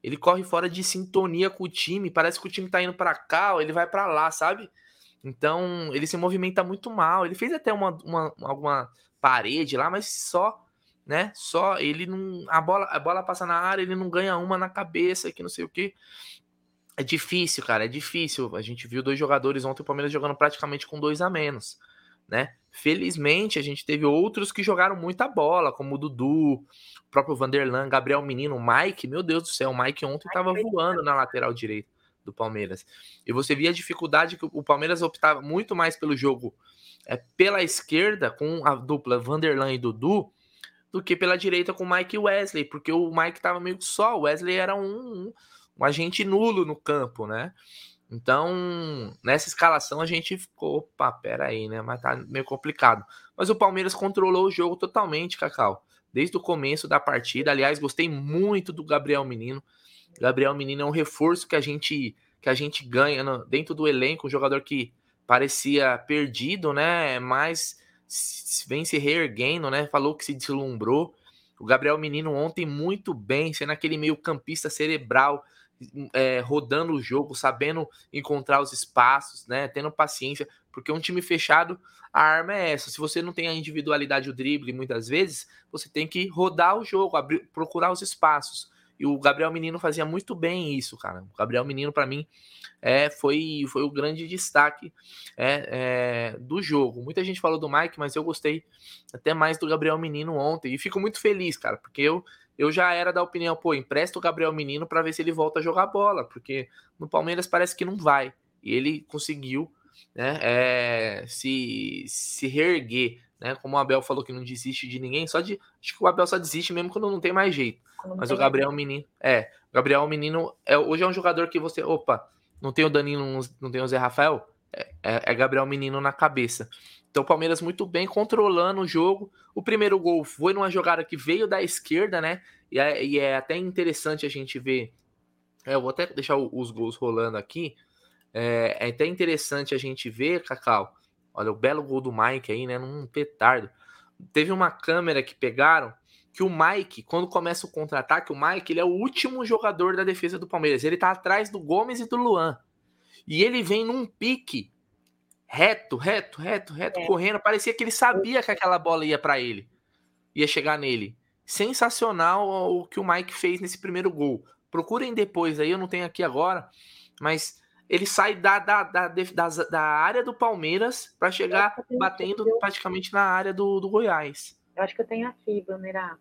Ele corre fora de sintonia com o time, parece que o time tá indo para cá, ou ele vai para lá, sabe? Então, ele se movimenta muito mal. Ele fez até uma, uma alguma parede lá, mas só, né? Só ele não a bola, a bola passa na área, ele não ganha uma na cabeça, que não sei o que. É difícil, cara, é difícil. A gente viu dois jogadores ontem o Palmeiras jogando praticamente com dois a menos, né? Felizmente, a gente teve outros que jogaram muita bola, como o Dudu, o próprio Vanderlan, Gabriel Menino, o Mike. Meu Deus do céu, o Mike ontem estava voando na lateral direita do Palmeiras. E você via a dificuldade que o Palmeiras optava muito mais pelo jogo é, pela esquerda, com a dupla Vanderlan e Dudu, do que pela direita com Mike Wesley, porque o Mike estava meio que só, o Wesley era um, um, um agente nulo no campo, né? Então, nessa escalação a gente ficou, opa, pera aí, né? Mas tá meio complicado. Mas o Palmeiras controlou o jogo totalmente, Cacau. Desde o começo da partida. Aliás, gostei muito do Gabriel Menino. Gabriel Menino é um reforço que a gente que a gente ganha no, dentro do elenco, um jogador que parecia perdido, né? Mas vem se reerguendo, né? Falou que se deslumbrou. O Gabriel Menino ontem muito bem, sendo aquele meio campista cerebral, é, rodando o jogo, sabendo encontrar os espaços, né? Tendo paciência, porque um time fechado, a arma é essa. Se você não tem a individualidade, o drible, muitas vezes, você tem que rodar o jogo, abrir, procurar os espaços. E o Gabriel Menino fazia muito bem isso, cara. O Gabriel Menino, para mim, é, foi, foi o grande destaque é, é, do jogo. Muita gente falou do Mike, mas eu gostei até mais do Gabriel Menino ontem. E fico muito feliz, cara, porque eu eu já era da opinião, pô, empresta o Gabriel Menino para ver se ele volta a jogar bola, porque no Palmeiras parece que não vai. E ele conseguiu né, é, se, se reerguer, né? Como o Abel falou que não desiste de ninguém, só de. Acho que o Abel só desiste mesmo quando não tem mais jeito. Mas o Gabriel Menino. É, o Gabriel Menino é, hoje é um jogador que você. Opa, não tem o Danilo, não tem o Zé Rafael? É, é, é Gabriel Menino na cabeça. Então o Palmeiras muito bem controlando o jogo. O primeiro gol foi numa jogada que veio da esquerda, né? E é, e é até interessante a gente ver. É, eu vou até deixar os gols rolando aqui. É, é, até interessante a gente ver, Cacau. Olha, o belo gol do Mike aí, né? Num petardo. Teve uma câmera que pegaram que o Mike, quando começa o contra-ataque, o Mike ele é o último jogador da defesa do Palmeiras. Ele tá atrás do Gomes e do Luan. E ele vem num pique reto, reto, reto, reto, é. correndo. Parecia que ele sabia que aquela bola ia para ele, ia chegar nele. Sensacional o que o Mike fez nesse primeiro gol. Procurem depois aí, eu não tenho aqui agora, mas ele sai da, da, da, da, da área do Palmeiras para chegar batendo aqui, praticamente na área do, do Goiás. Eu acho que eu tenho aqui, Brunerá.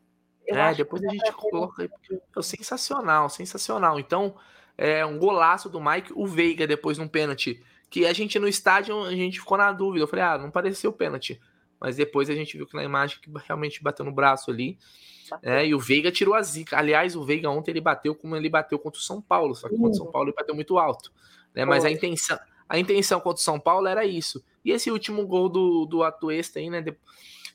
É, depois a gente coloca aí. Sensacional, sensacional. Então, é um golaço do Mike. O Veiga, depois num pênalti, que a gente no estádio, a gente ficou na dúvida. Eu falei, ah, não pareceu pênalti. Mas depois a gente viu que na imagem que realmente bateu no braço ali. É, e o Veiga tirou a zica. Aliás, o Veiga ontem ele bateu como ele bateu contra o São Paulo, só que contra o São Paulo ele bateu muito alto. Né? Mas a intenção, a intenção contra o São Paulo era isso. E esse último gol do, do Atuesta aí, né?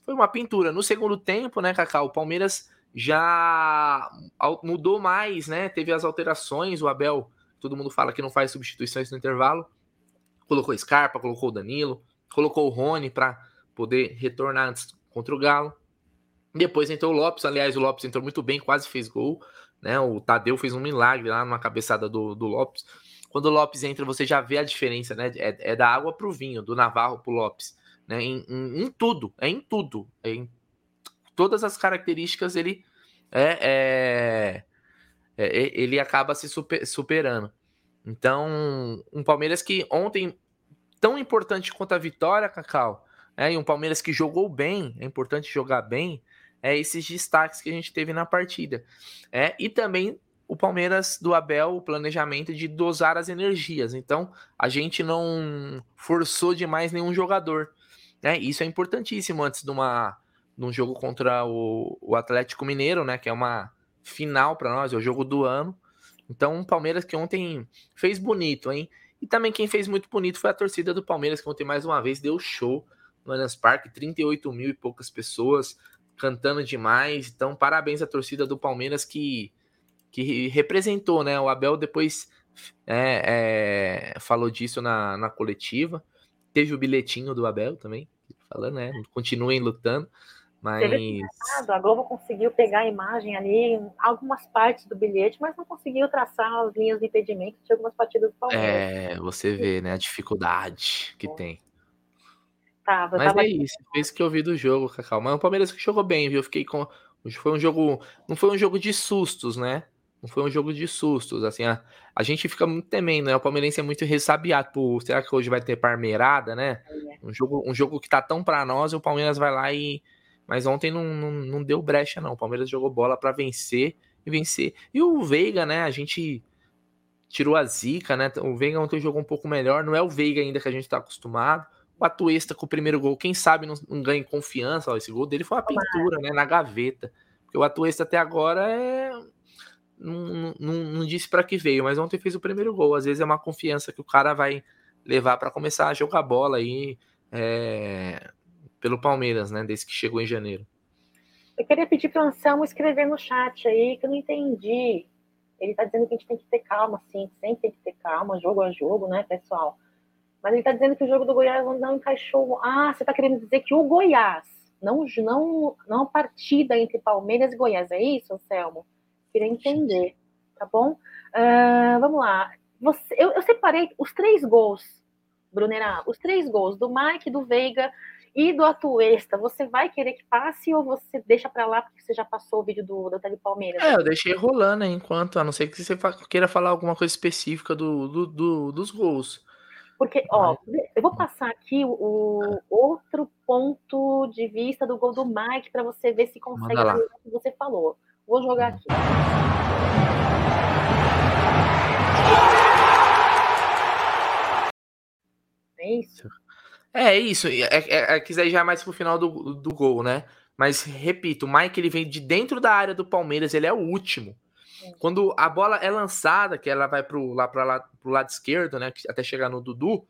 Foi uma pintura. No segundo tempo, né, Cacau? O Palmeiras já mudou mais, né? Teve as alterações. O Abel, todo mundo fala que não faz substituições no intervalo colocou Scarpa, colocou o Danilo, colocou o Rony para poder retornar antes contra o Galo. Depois entrou o Lopes, aliás, o Lopes entrou muito bem, quase fez gol. Né? O Tadeu fez um milagre lá numa cabeçada do, do Lopes. Quando o Lopes entra, você já vê a diferença, né? É, é da água para o vinho, do Navarro para o Lopes. Né? Em, em, em, tudo, é em tudo. É em todas as características ele é, é, é ele acaba se super, superando. Então, um Palmeiras que ontem, tão importante quanto a vitória, Cacau, é, e um Palmeiras que jogou bem, é importante jogar bem, é esses destaques que a gente teve na partida. É, e também o Palmeiras do Abel, o planejamento de dosar as energias. Então, a gente não forçou demais nenhum jogador. Né? Isso é importantíssimo antes de, uma, de um jogo contra o, o Atlético Mineiro, né? Que é uma final para nós, é o jogo do ano. Então, o Palmeiras que ontem fez bonito, hein? E também quem fez muito bonito foi a torcida do Palmeiras, que ontem mais uma vez deu show no Allianz Parque, 38 mil e poucas pessoas cantando demais. Então, parabéns à torcida do Palmeiras que, que representou, né? O Abel depois é, é, falou disso na, na coletiva. Teve o bilhetinho do Abel também, falando, né? Continuem lutando. Mas. A Globo conseguiu pegar a imagem ali, algumas partes do bilhete, mas não conseguiu traçar as linhas de impedimento de algumas partidas do Palmeiras. É, você vê, né, a dificuldade que é. tem. Tava, mas tava... é isso, foi isso que eu vi do jogo, Cacau. Mas o Palmeiras que jogou bem, viu? Eu fiquei com. Foi um jogo. Não foi um jogo de sustos, né? Não foi um jogo de sustos. Assim, a, a gente fica muito temendo, né? O Palmeirense é muito ressabiado. Pô, será que hoje vai ter parmeirada, né? É. Um jogo, um jogo que tá tão pra nós e o Palmeiras vai lá e mas ontem não, não, não deu brecha, não. O Palmeiras jogou bola para vencer e vencer. E o Veiga, né? A gente tirou a zica, né? O Veiga ontem jogou um pouco melhor. Não é o Veiga ainda que a gente tá acostumado. O Atuesta com o primeiro gol, quem sabe não, não ganha confiança. Ó, esse gol dele foi uma pintura, né? Na gaveta. Porque o Atuesta até agora é. Não, não, não disse para que veio, mas ontem fez o primeiro gol. Às vezes é uma confiança que o cara vai levar para começar a jogar bola aí. É pelo Palmeiras, né? Desde que chegou em janeiro. Eu queria pedir para o Anselmo escrever no chat aí, que eu não entendi. Ele está dizendo que a gente tem que ter calma, sim, sempre tem que ter calma, jogo a jogo, né, pessoal? Mas ele está dizendo que o jogo do Goiás não encaixou. Ah, você está querendo dizer que o Goiás, não, não, não a partida entre Palmeiras e Goiás, é isso, Anselmo? Queria entender, tá bom? Uh, vamos lá. Você, eu, eu separei os três gols, Brunera, os três gols do Mike, do Veiga e do Atuesta, você vai querer que passe ou você deixa para lá porque você já passou o vídeo do, do Tele Palmeiras? É, eu deixei rolando enquanto, a não ser que você queira falar alguma coisa específica do, do, do dos gols. Porque, ó, eu vou passar aqui o, outro ponto de vista do gol do Mike para você ver se consegue o que você falou. Vou jogar aqui. É isso? É isso, é, é, é que já é mais pro final do, do gol, né? Mas, repito, o Mike ele vem de dentro da área do Palmeiras, ele é o último. Quando a bola é lançada, que ela vai pro, lá, pra lá, pro lado esquerdo, né? Até chegar no Dudu,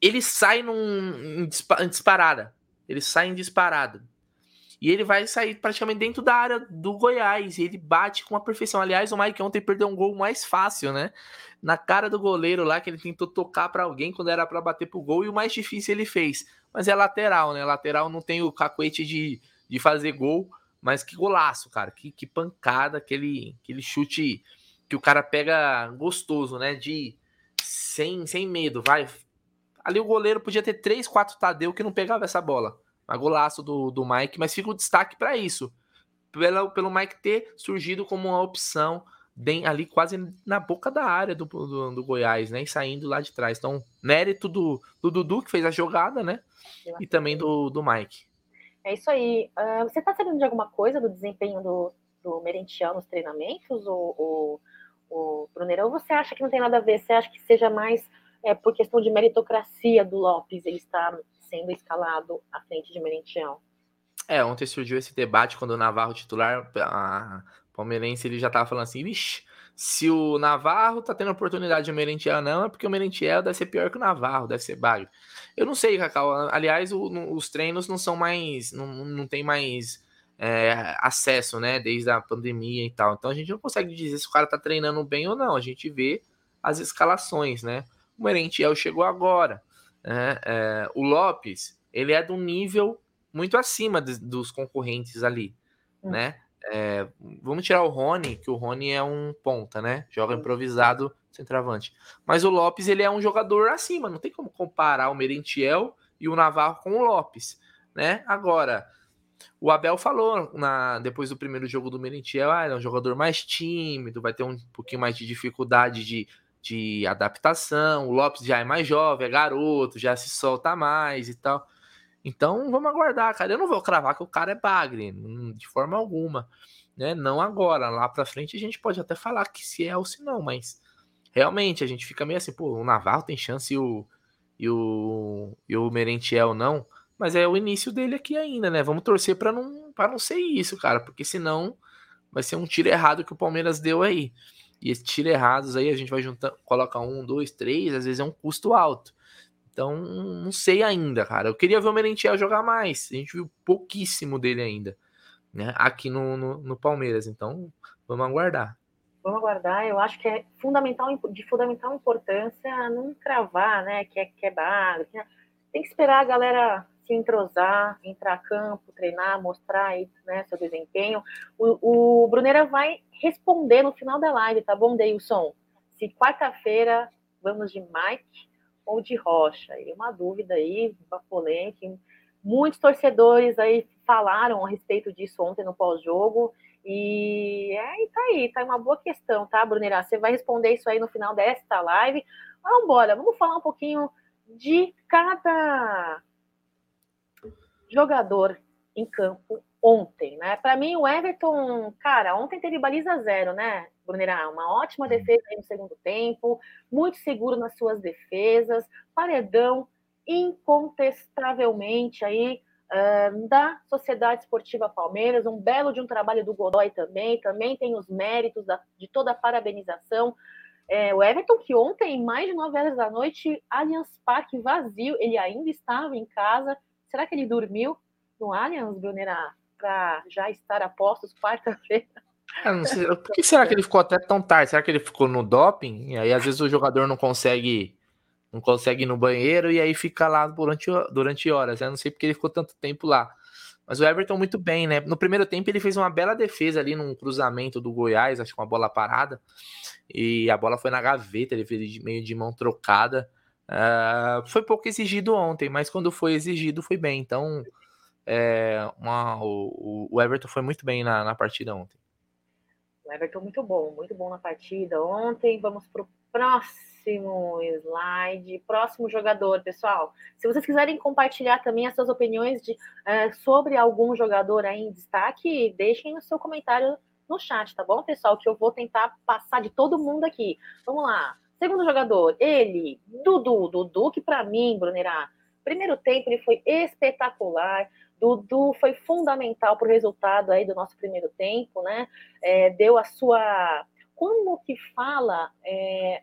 ele sai num, em disparada. Ele sai em disparada. E ele vai sair praticamente dentro da área do Goiás. E ele bate com a perfeição. Aliás, o Mike ontem perdeu um gol mais fácil, né? Na cara do goleiro lá, que ele tentou tocar para alguém quando era para bater pro gol. E o mais difícil ele fez. Mas é lateral, né? Lateral não tem o cacuete de, de fazer gol. Mas que golaço, cara. Que, que pancada, aquele, aquele chute que o cara pega gostoso, né? De sem, sem medo, vai. Ali o goleiro podia ter três, quatro Tadeu que não pegava essa bola. Mas golaço do, do Mike, mas fica o destaque para isso. Pelo, pelo Mike ter surgido como uma opção bem ali quase na boca da área do, do, do, Goiás, né? E saindo lá de trás. Então, mérito do, do Dudu, que fez a jogada, né? E também do, do Mike. É isso aí. Uh, você tá sabendo de alguma coisa do desempenho do, do Merentiel nos treinamentos, ou, ou, ou Brunerão? Ou você acha que não tem nada a ver? Você acha que seja mais é, por questão de meritocracia do Lopes ele estar sendo escalado à frente de Merentiel. É, ontem surgiu esse debate quando o Navarro titular, a palmeirense, ele já tava falando assim, vixe, se o Navarro tá tendo oportunidade de Merentiel não, é porque o Merentiel deve ser pior que o Navarro, deve ser bagre. Eu não sei, Cacau, aliás, o, os treinos não são mais, não, não tem mais é, acesso, né, desde a pandemia e tal, então a gente não consegue dizer se o cara tá treinando bem ou não, a gente vê as escalações, né, o Merentiel chegou agora, né? É, o Lopes, ele é do nível muito acima de, dos concorrentes ali, hum. né? É, vamos tirar o Rony, que o Rony é um ponta, né? Joga improvisado, centroavante. Mas o Lopes, ele é um jogador acima, não tem como comparar o Merentiel e o Navarro com o Lopes, né? Agora, o Abel falou na, depois do primeiro jogo do Merentiel, ah, é um jogador mais tímido, vai ter um pouquinho mais de dificuldade de de adaptação. O Lopes já é mais jovem, é garoto, já se solta mais e tal. Então vamos aguardar, cara. Eu não vou cravar que o cara é bagre, de forma alguma, né? Não agora, lá para frente a gente pode até falar que se é ou se não, mas realmente a gente fica meio assim, pô, o Navarro tem chance e o e o, e o Merentiel não, mas é o início dele aqui ainda, né? Vamos torcer para não para não ser isso, cara, porque senão vai ser um tiro errado que o Palmeiras deu aí. E esses tiros errados aí a gente vai juntando, coloca um, dois, três, às vezes é um custo alto. Então, não sei ainda, cara. Eu queria ver o Merentiel jogar mais. A gente viu pouquíssimo dele ainda, né? Aqui no, no, no Palmeiras. Então, vamos aguardar. Vamos aguardar. Eu acho que é fundamental, de fundamental importância não cravar, né? Que é, que é base. Tem que esperar a galera se entrosar, entrar a campo, treinar, mostrar né, seu desempenho. O, o Brunera vai responder no final da live, tá bom, Deilson? Se quarta-feira vamos de Mike ou de Rocha. E uma dúvida aí, uma polêmica. Muitos torcedores aí falaram a respeito disso ontem no pós-jogo. E é, tá aí, tá uma boa questão, tá, Brunera? Você vai responder isso aí no final desta live. Vamos embora, vamos falar um pouquinho de cada jogador em campo ontem, né? Para mim, o Everton, cara, ontem teve baliza zero, né, Brunerá? Uma ótima defesa no segundo tempo, muito seguro nas suas defesas, paredão incontestavelmente aí uh, da Sociedade Esportiva Palmeiras, um belo de um trabalho do Godoy também, também tem os méritos da, de toda a parabenização. É, o Everton, que ontem, mais de nove horas da noite, Allianz Parque vazio, ele ainda estava em casa. Será que ele dormiu no Allianz, Brunera? para já estar a postos quarta-feira. É, por que será que ele ficou até tão tarde? Será que ele ficou no doping? E aí, às vezes, o jogador não consegue não consegue ir no banheiro e aí fica lá durante, durante horas. Eu não sei porque ele ficou tanto tempo lá. Mas o Everton muito bem, né? No primeiro tempo ele fez uma bela defesa ali num cruzamento do Goiás, acho que uma bola parada. E a bola foi na gaveta, ele fez meio de mão trocada. Uh, foi pouco exigido ontem, mas quando foi exigido foi bem. Então, é, uma, o, o, Everton foi muito bem na, na partida ontem. O Everton muito bom, muito bom na partida ontem. Vamos para o próximo slide, próximo jogador, pessoal. Se vocês quiserem compartilhar também as suas opiniões de, é, sobre algum jogador aí em destaque, deixem o seu comentário no chat, tá bom, pessoal? Que eu vou tentar passar de todo mundo aqui. Vamos lá. Segundo jogador, ele, Dudu. Dudu, que para mim, Brunerá, primeiro tempo ele foi espetacular. Dudu foi fundamental para o resultado aí do nosso primeiro tempo, né? É, deu a sua. Como que fala é,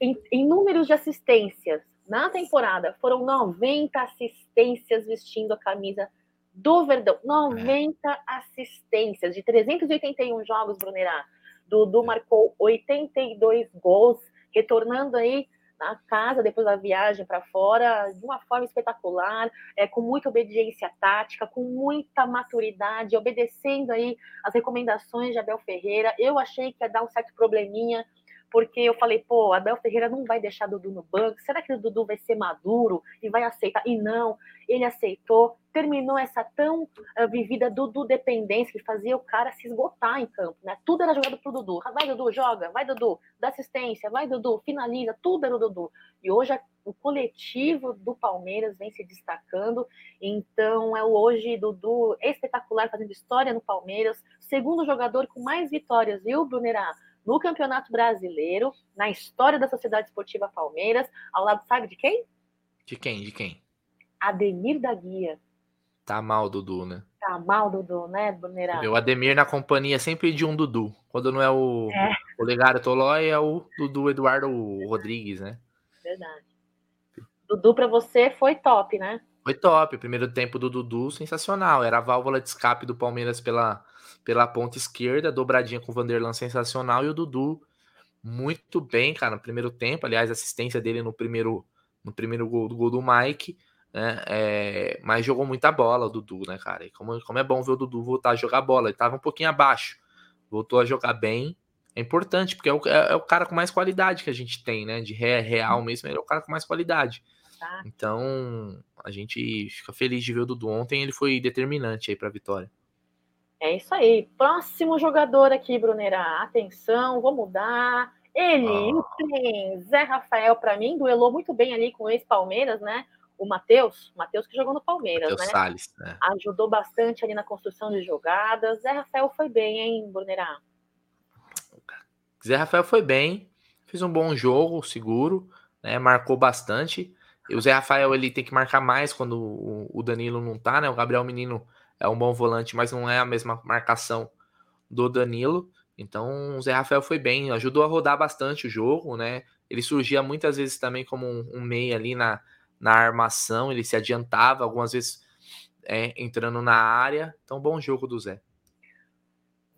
em, em números de assistências? Na temporada foram 90 assistências vestindo a camisa do Verdão. 90 é. assistências de 381 jogos, Brunerá. Dudu marcou 82 gols, retornando aí na casa depois da viagem para fora de uma forma espetacular, é, com muita obediência tática, com muita maturidade, obedecendo aí as recomendações de Abel Ferreira. Eu achei que ia dar um certo probleminha porque eu falei, pô, Abel Ferreira não vai deixar Dudu no banco, será que o Dudu vai ser maduro e vai aceitar? E não, ele aceitou, terminou essa tão uh, vivida Dudu dependência que fazia o cara se esgotar em campo, né? Tudo era jogado pro Dudu. Vai, Dudu, joga, vai, Dudu, dá assistência, vai, Dudu, finaliza, tudo era o Dudu. E hoje o coletivo do Palmeiras vem se destacando, então é hoje Dudu espetacular fazendo história no Palmeiras, segundo jogador com mais vitórias, viu, Brunerá? No Campeonato Brasileiro, na história da Sociedade Esportiva Palmeiras, ao lado, sabe de quem? De quem? De quem? Ademir da Guia. Tá mal, Dudu, né? Tá mal, Dudu, né, Brunerá? O Ademir na companhia sempre de um Dudu. Quando não é o, é. o Legário Tolói, é o Dudu Eduardo Rodrigues, né? Verdade. Dudu para você foi top, né? Foi top. O primeiro tempo do Dudu, sensacional. Era a válvula de escape do Palmeiras pela, pela ponta esquerda, dobradinha com o Vanderlan sensacional e o Dudu muito bem, cara, no primeiro tempo. Aliás, assistência dele no primeiro, no primeiro gol do gol do Mike, né? É, mas jogou muita bola o Dudu, né, cara? E como, como é bom ver o Dudu voltar a jogar bola. Ele tava um pouquinho abaixo, voltou a jogar bem. É importante, porque é o, é, é o cara com mais qualidade que a gente tem, né? De real mesmo, ele é o cara com mais qualidade. Tá. Então, a gente fica feliz de ver o Dudu ontem, ele foi determinante aí para a vitória. É isso aí. Próximo jogador aqui, Brunera. Atenção, vou mudar. Ele, oh. Zé Rafael, para mim, duelou muito bem ali com o ex-Palmeiras, né? O Matheus, Matheus que jogou no Palmeiras, Mateus né? Salles, né? Ajudou bastante ali na construção de jogadas. Zé Rafael foi bem, hein, Brunera? Zé Rafael foi bem, fez um bom jogo, seguro, né? Marcou bastante. E o Zé Rafael ele tem que marcar mais quando o Danilo não tá, né? O Gabriel Menino é um bom volante, mas não é a mesma marcação do Danilo. Então o Zé Rafael foi bem, ajudou a rodar bastante o jogo, né? Ele surgia muitas vezes também como um, um meio ali na, na armação, ele se adiantava, algumas vezes é, entrando na área. Então, bom jogo do Zé.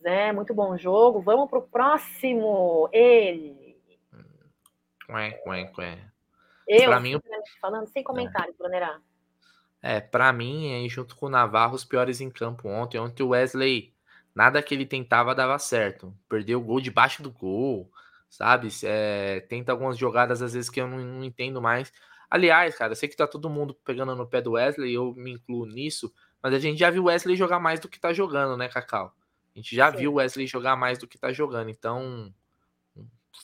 Zé, muito bom jogo. Vamos pro próximo. Ele. Ué, ué, ué. Eu, pra mim, falando sem comentário, é. Brunerá. É, pra mim, junto com o Navarro, os piores em campo ontem. Ontem o Wesley, nada que ele tentava dava certo. Perdeu o gol debaixo do gol, sabe? É, tenta algumas jogadas, às vezes, que eu não, não entendo mais. Aliás, cara, sei que tá todo mundo pegando no pé do Wesley, eu me incluo nisso, mas a gente já viu o Wesley jogar mais do que tá jogando, né, Cacau? A gente já Sim. viu o Wesley jogar mais do que tá jogando, então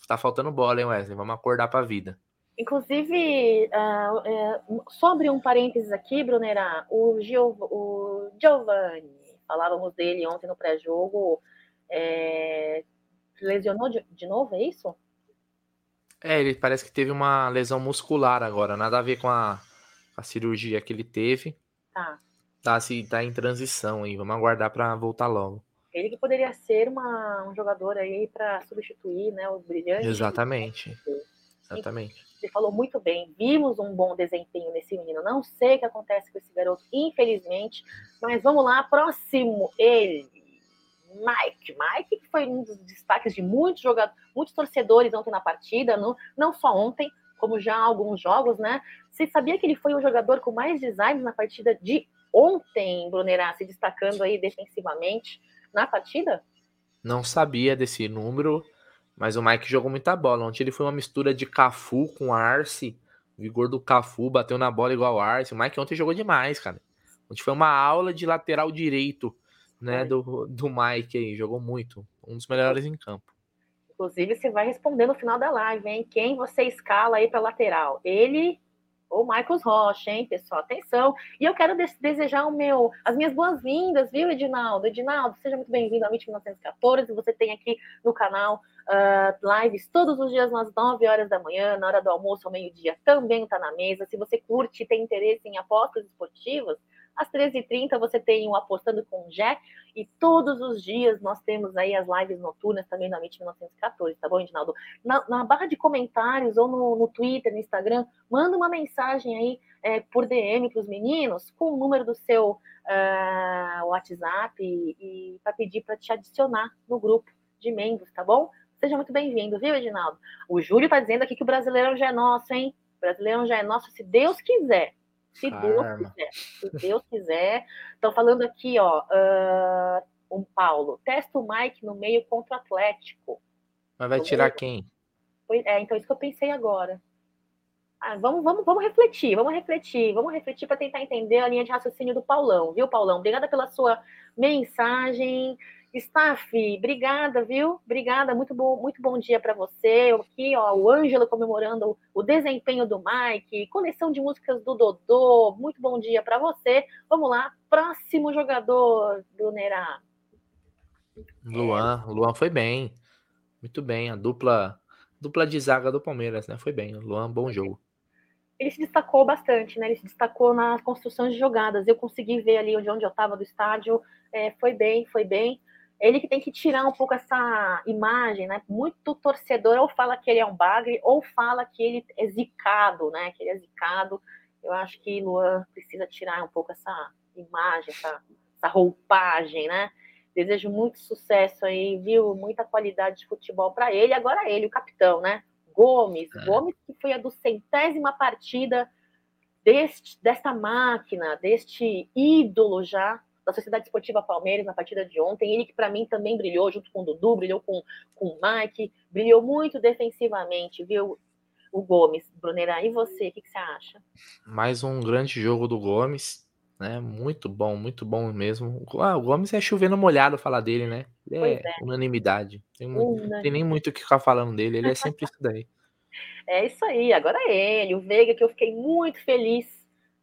tá faltando bola, hein, Wesley? Vamos acordar pra vida. Inclusive, uh, uh, sobre um parênteses aqui, Brunera, o, Gio, o Giovanni, falávamos dele ontem no pré-jogo, é, lesionou de, de novo, é isso? É, ele parece que teve uma lesão muscular agora, nada a ver com a, a cirurgia que ele teve. Tá. Tá, assim, tá em transição aí, vamos aguardar para voltar logo. Ele que poderia ser uma, um jogador aí para substituir, né, o brilhante. Exatamente. Exatamente. Você falou muito bem, vimos um bom desempenho nesse menino. Não sei o que acontece com esse garoto, infelizmente, mas vamos lá, próximo, ele. Mike. Mike, que foi um dos destaques de muitos jogadores, muitos torcedores ontem na partida, não, não só ontem, como já alguns jogos, né? Você sabia que ele foi o jogador com mais designs na partida de ontem, Brunerá, se destacando aí defensivamente na partida? Não sabia desse número, mas o Mike jogou muita bola. Ontem ele foi uma mistura de Cafu com Arce, o vigor do Cafu, bateu na bola igual Arce. O Mike ontem jogou demais, cara. Ontem foi uma aula de lateral direito né, do, do Mike aí, jogou muito, um dos melhores em campo. Inclusive, você vai responder no final da live, hein? Quem você escala aí para lateral? Ele ou Marcos Rocha, hein, pessoal? Atenção. E eu quero desejar o meu, as minhas boas-vindas, viu, Edinaldo? Edinaldo, seja muito bem-vindo ao MIT 1914. Você tem aqui no canal uh, lives todos os dias às 9 horas da manhã, na hora do almoço ao meio-dia também está na mesa. Se você curte e tem interesse em apostas esportivas, às 13h30 você tem o Apostando com o Jé. E todos os dias nós temos aí as lives noturnas também na MIT 1914, tá bom, Edinaldo? Na, na barra de comentários ou no, no, Twitter, no Instagram, manda uma mensagem aí é, por DM para os meninos com o número do seu uh, WhatsApp e, e para pedir para te adicionar no grupo de membros, tá bom? Seja muito bem-vindo, viu, Edinaldo? O Júlio está dizendo aqui que o Brasileirão já é nosso, hein? O Brasileirão já é nosso, se Deus quiser. Se Deus quiser. Se Deus quiser. Estão falando aqui, ó. Uh, um Paulo. Testa o Mike no meio contra o Atlético. Mas vai tirar quem? É, então isso que eu pensei agora. Ah, vamos, vamos, vamos refletir, vamos refletir, vamos refletir para tentar entender a linha de raciocínio do Paulão, viu, Paulão? Obrigada pela sua mensagem. Staff, obrigada, viu? Obrigada, muito bom, muito bom dia para você. Aqui, ó, o Ângelo comemorando o desempenho do Mike, coleção de músicas do Dodô. Muito bom dia para você. Vamos lá, próximo jogador, Brunera. Luan. Luan foi bem. Muito bem, a dupla dupla de zaga do Palmeiras, né? Foi bem. Luan, bom jogo. Ele se destacou bastante, né? Ele se destacou nas construções de jogadas. Eu consegui ver ali onde, onde eu estava do estádio. É, foi bem, foi bem ele que tem que tirar um pouco essa imagem, né? Muito torcedor ou fala que ele é um bagre ou fala que ele é zicado, né? Que ele é zicado. Eu acho que Luan precisa tirar um pouco essa imagem, essa, essa roupagem, né? Desejo muito sucesso aí, viu? Muita qualidade de futebol para ele. Agora ele, o capitão, né? Gomes, é. Gomes que foi a do centésima partida deste, desta máquina, deste ídolo já da Sociedade Esportiva Palmeiras na partida de ontem. Ele que para mim também brilhou junto com o Dudu, brilhou com, com o Mike, brilhou muito defensivamente, viu? O Gomes, Brunera, e você, o que, que, você acha? Mais um grande jogo do Gomes, né? Muito bom, muito bom mesmo. Ah, o Gomes é chovendo molhado falar dele, né? É, é, unanimidade. Tem, Unanimidade. tem nem muito o que ficar falando dele, ele é sempre isso daí. (laughs) É isso aí, agora é ele, o Veiga, que eu fiquei muito feliz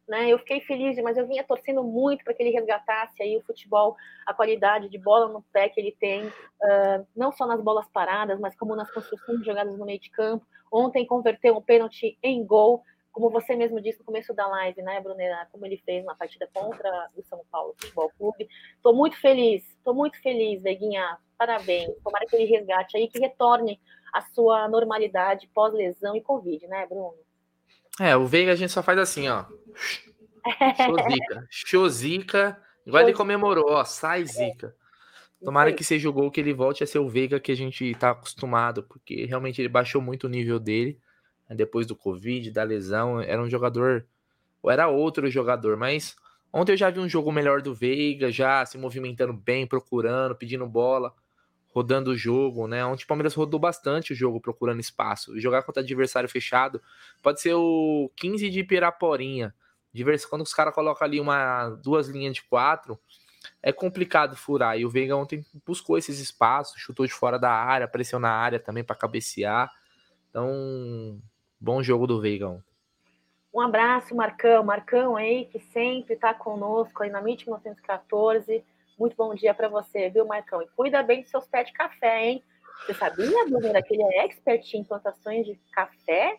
né? Eu fiquei feliz, mas eu vinha torcendo muito para que ele resgatasse aí o futebol, a qualidade de bola no pé que ele tem, uh, não só nas bolas paradas, mas como nas construções de jogadas no meio de campo. Ontem converteu um pênalti em gol, como você mesmo disse no começo da live, né, Brunera, como ele fez na partida contra o São Paulo Futebol Clube. Estou muito feliz, estou muito feliz, Veguinha. Parabéns. Tomara que ele resgate aí, que retorne a sua normalidade pós-lesão e Covid, né, Bruno? É, o Veiga a gente só faz assim, ó. Chozica. Chozica. Igual ele comemorou, ó. Sai zica. Tomara que seja o gol que ele volte a ser o Veiga que a gente tá acostumado, porque realmente ele baixou muito o nível dele né, depois do Covid, da lesão. Era um jogador, ou era outro jogador, mas ontem eu já vi um jogo melhor do Veiga, já se movimentando bem, procurando, pedindo bola, rodando o jogo, né? Ontem o Palmeiras rodou bastante o jogo, procurando espaço. Jogar contra adversário fechado pode ser o 15 de Piraporinha. Quando os caras colocam ali uma, duas linhas de quatro é complicado furar. E o Veiga ontem buscou esses espaços, chutou de fora da área, apareceu na área também para cabecear. Então, bom jogo do Veiga ontem. Um abraço, Marcão. Marcão aí, que sempre está conosco aí na MIT 1914. Muito bom dia para você, viu, Marcão? E cuida bem dos seus pés de café, hein? Você sabia, Brunera, que ele é expert em plantações de café?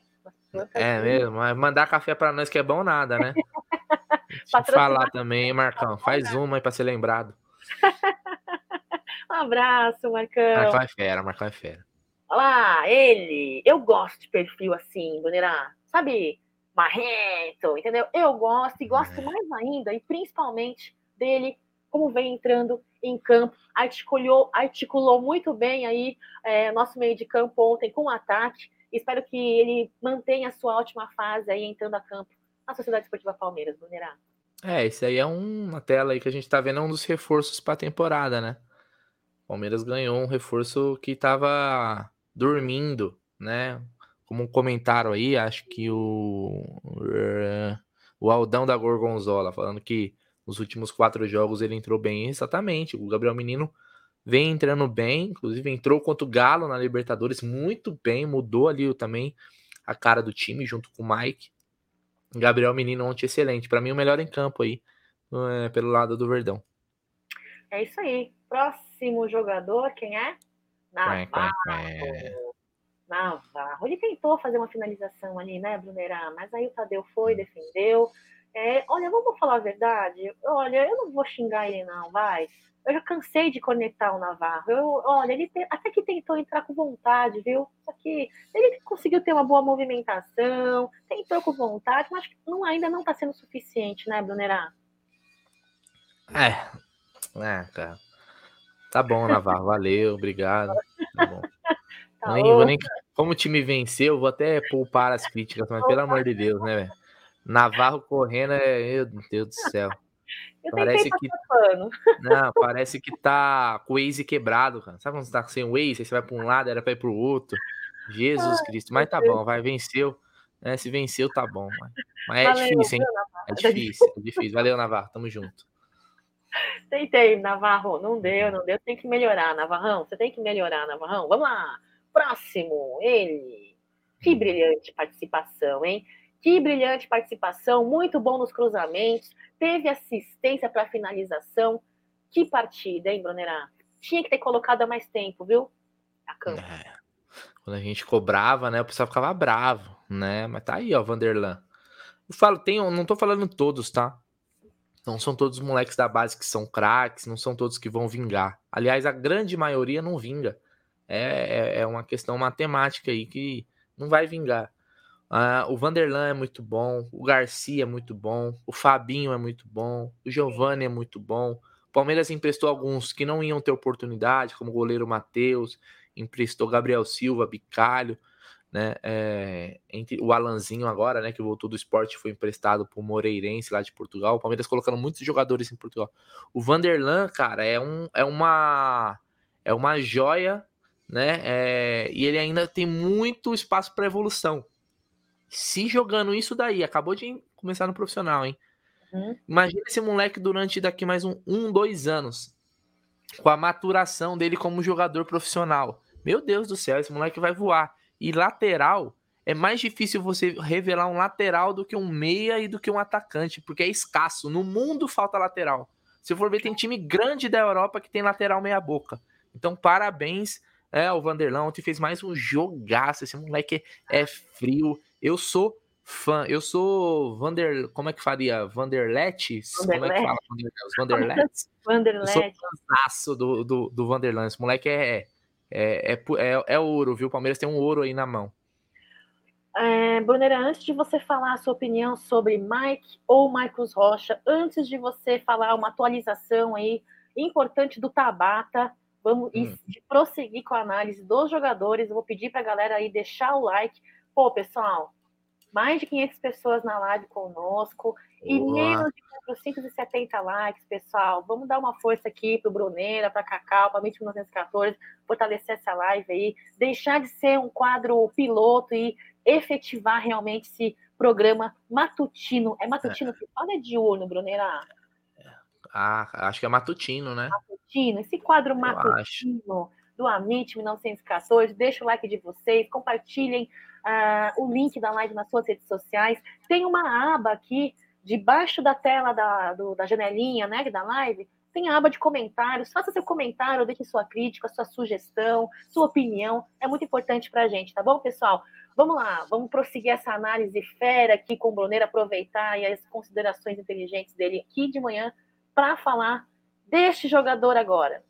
É mesmo, mas mandar café para nós que é bom nada, né? (laughs) falar também, Marcão. Faz uma aí pra ser lembrado. (laughs) um abraço, Marcão. Marcão é fera, Marcão é fera. Olha lá, ele. Eu gosto de perfil assim, Bonera. Sabe, marrento, entendeu? Eu gosto e gosto é. mais ainda, e principalmente dele, como vem entrando em campo, articulou, articulou muito bem aí é, nosso meio de campo ontem com o ataque. Espero que ele mantenha a sua ótima fase aí entrando a campo na Sociedade Esportiva Palmeiras, Bonera. É, isso aí é um, uma tela aí que a gente tá vendo, é um dos reforços para a temporada, né? Palmeiras ganhou um reforço que tava dormindo, né? Como comentário aí, acho que o o Aldão da Gorgonzola falando que nos últimos quatro jogos ele entrou bem, exatamente. O Gabriel Menino vem entrando bem, inclusive entrou contra o Galo na Libertadores muito bem, mudou ali também a cara do time junto com o Mike. Gabriel Menino ontem excelente. Para mim, o melhor em campo aí, é, pelo lado do Verdão. É isso aí. Próximo jogador, quem é? Navarro. Navarro. Ele tentou fazer uma finalização ali, né, Brunerá? Mas aí o Tadeu foi, hum. defendeu. É, olha, vamos falar a verdade. Olha, eu não vou xingar ele, não, vai eu já cansei de conectar o Navarro. Eu, olha, ele te, até que tentou entrar com vontade, viu? Só que ele conseguiu ter uma boa movimentação, tentou com vontade, mas não, ainda não está sendo suficiente, né, Brunerá? É, é, cara. Tá bom, Navarro, valeu, obrigado. Tá bom. (laughs) Tá nem, nem, como o time venceu, vou até poupar as críticas, mas pelo amor de Deus, né, velho? Navarro correndo é. Meu Deus do céu. (laughs) Eu parece que pano. (laughs) Não, parece que tá com o Waze quebrado, cara. Sabe quando você tá sem o Waze, você vai para um lado, era para ir pro outro. Jesus Ai, Cristo. Mas tá bom, vai, venceu. Né? Se venceu, tá bom. Mas é Valeu, difícil, hein? É difícil, é difícil. Valeu, Navarro. Tamo junto. Tentei, Navarro. Não deu, não deu. Tem que melhorar, Navarrão. Você tem que melhorar, Navarrão. Vamos lá. Próximo, ele. Que hum. brilhante participação, hein? Que brilhante participação, muito bom nos cruzamentos, teve assistência para finalização. Que partida, hein, Brunerá? Tinha que ter colocado há mais tempo, viu? A campo. É. Quando a gente cobrava, né, o pessoal ficava bravo, né? Mas tá aí, ó, Vanderlan. Eu falo, tem, não tô falando todos, tá? Não são todos os moleques da base que são craques, não são todos que vão vingar. Aliás, a grande maioria não vinga. É, é, é uma questão matemática aí que não vai vingar. Uh, o Vanderlan é muito bom, o Garcia é muito bom, o Fabinho é muito bom, o Giovanni é muito bom. O Palmeiras emprestou alguns que não iam ter oportunidade, como o goleiro Matheus, emprestou Gabriel Silva, Bicalho, né? É, entre o Alanzinho agora, né? Que voltou do esporte, foi emprestado para o Moreirense lá de Portugal. O Palmeiras colocando muitos jogadores em Portugal. O Vanderlan, cara, é, um, é uma é uma joia, né? É, e ele ainda tem muito espaço para evolução se jogando isso daí, acabou de começar no profissional, hein? Uhum. Imagina esse moleque durante daqui mais um, um, dois anos, com a maturação dele como jogador profissional. Meu Deus do céu, esse moleque vai voar. E lateral, é mais difícil você revelar um lateral do que um meia e do que um atacante, porque é escasso. No mundo falta lateral. Se for ver, tem time grande da Europa que tem lateral meia boca. Então, parabéns é, o Vanderlão ontem fez mais um jogaço. Esse moleque é frio, eu sou fã. Eu sou Vander. Como é que faria? Vanderlet? Como é que fala? Vanderlet. Eu sou fãzaço do, do, do Vanderlan. Esse moleque é, é, é, é, é ouro, viu? O Palmeiras tem um ouro aí na mão. É, Brunera, antes de você falar a sua opinião sobre Mike ou Marcos Rocha, antes de você falar uma atualização aí importante do Tabata, vamos hum. prosseguir com a análise dos jogadores. Eu vou pedir para a galera aí deixar o like. Pô, pessoal, mais de 500 pessoas na live conosco e menos de 470 likes, pessoal. Vamos dar uma força aqui para o Bruneira, para Cacau, para 1914, fortalecer essa live aí, deixar de ser um quadro piloto e efetivar realmente esse programa matutino. É matutino que fala é diurno, Bruneira? Ah, acho que é matutino, né? Matutino, esse quadro Eu matutino acho. do Amit 1914. Deixa o like de vocês, compartilhem uh, o link da live nas suas redes sociais. Tem uma aba aqui debaixo da tela da, do, da janelinha né, da live, tem a aba de comentários. Faça seu comentário, deixe sua crítica, sua sugestão, sua opinião. É muito importante para a gente, tá bom, pessoal? Vamos lá, vamos prosseguir essa análise fera aqui com o Bruneiro, aproveitar e as considerações inteligentes dele aqui de manhã para falar deste jogador agora.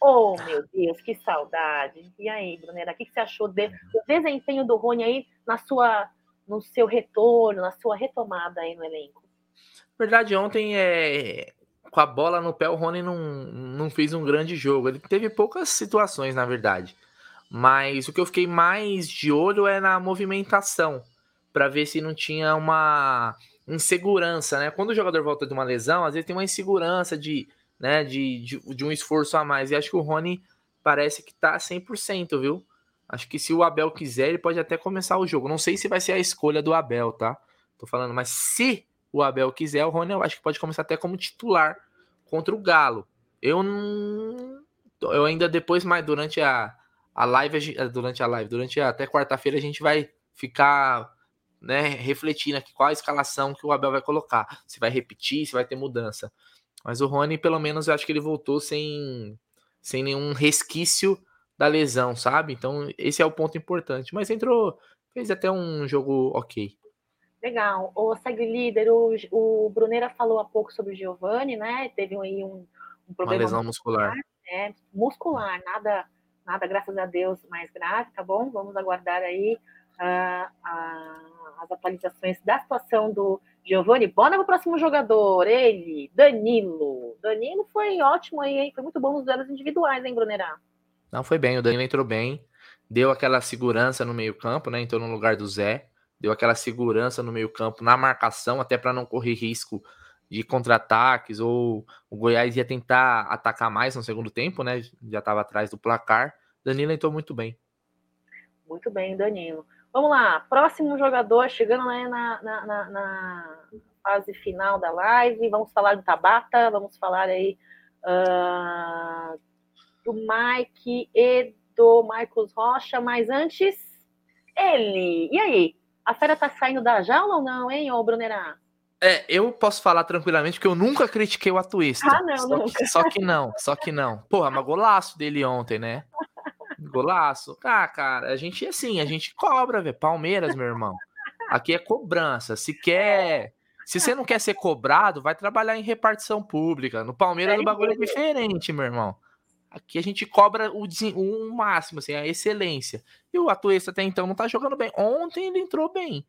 Oh, meu Deus, que saudade. E aí, Brunera, o que você achou de, do desempenho do Rony aí na sua no seu retorno, na sua retomada aí no elenco? Verdade, ontem é com a bola no pé o Rony não, não fez um grande jogo. Ele teve poucas situações, na verdade. Mas o que eu fiquei mais de olho é na movimentação, para ver se não tinha uma insegurança, né? Quando o jogador volta de uma lesão, às vezes tem uma insegurança de, né, de, de, de um esforço a mais. E acho que o Rony parece que tá 100%, viu? Acho que se o Abel quiser, ele pode até começar o jogo. Não sei se vai ser a escolha do Abel, tá? Tô falando, mas se o Abel quiser, o Rony eu acho que pode começar até como titular contra o Galo. Eu não. Eu ainda depois, mais durante a, a live, durante a live, durante a, até quarta-feira, a gente vai ficar né, refletindo aqui qual a escalação que o Abel vai colocar. Se vai repetir, se vai ter mudança. Mas o Rony, pelo menos, eu acho que ele voltou sem, sem nenhum resquício da lesão, sabe? Então, esse é o ponto importante. Mas entrou, fez até um jogo ok. Legal. O segue líder, o, o Brunera falou há pouco sobre o Giovanni, né? Teve aí um, um problema. Uma lesão muscular. muscular. É, muscular, nada, nada, graças a Deus, mais grave, tá bom? Vamos aguardar aí uh, uh, as atualizações da situação do Giovanni. Bora para o próximo jogador, ele, Danilo. Danilo foi ótimo aí, hein? Foi muito bom nos duelos individuais, hein, Brunera? Não foi bem, o Danilo entrou bem, deu aquela segurança no meio-campo, né? Entrou no lugar do Zé, deu aquela segurança no meio-campo na marcação, até para não correr risco de contra-ataques, ou o Goiás ia tentar atacar mais no segundo tempo, né? Já estava atrás do placar. Danilo entrou muito bem. Muito bem, Danilo. Vamos lá, próximo jogador, chegando né, na, na, na, na, fase final da live. Vamos falar do Tabata, vamos falar aí uh, do Mike e do Marcos Rocha, mas antes, ele. E aí? A fera tá saindo da jaula ou não, hein, ô Brunerá? É, eu posso falar tranquilamente que eu nunca critiquei o Atuista. Ah, não, só nunca. Que, só que não, só que não. Porra, mas golaço dele ontem, né? Golaço. Ah, cara, a gente assim, a gente cobra, velho. Palmeiras, meu irmão. Aqui é cobrança. Se quer. Se você não quer ser cobrado, vai trabalhar em repartição pública. No Palmeiras o bagulho é diferente, meu irmão. Aqui a gente cobra o, o máximo, assim, a excelência. E o Atuesta até então não tá jogando bem. Ontem ele entrou bem.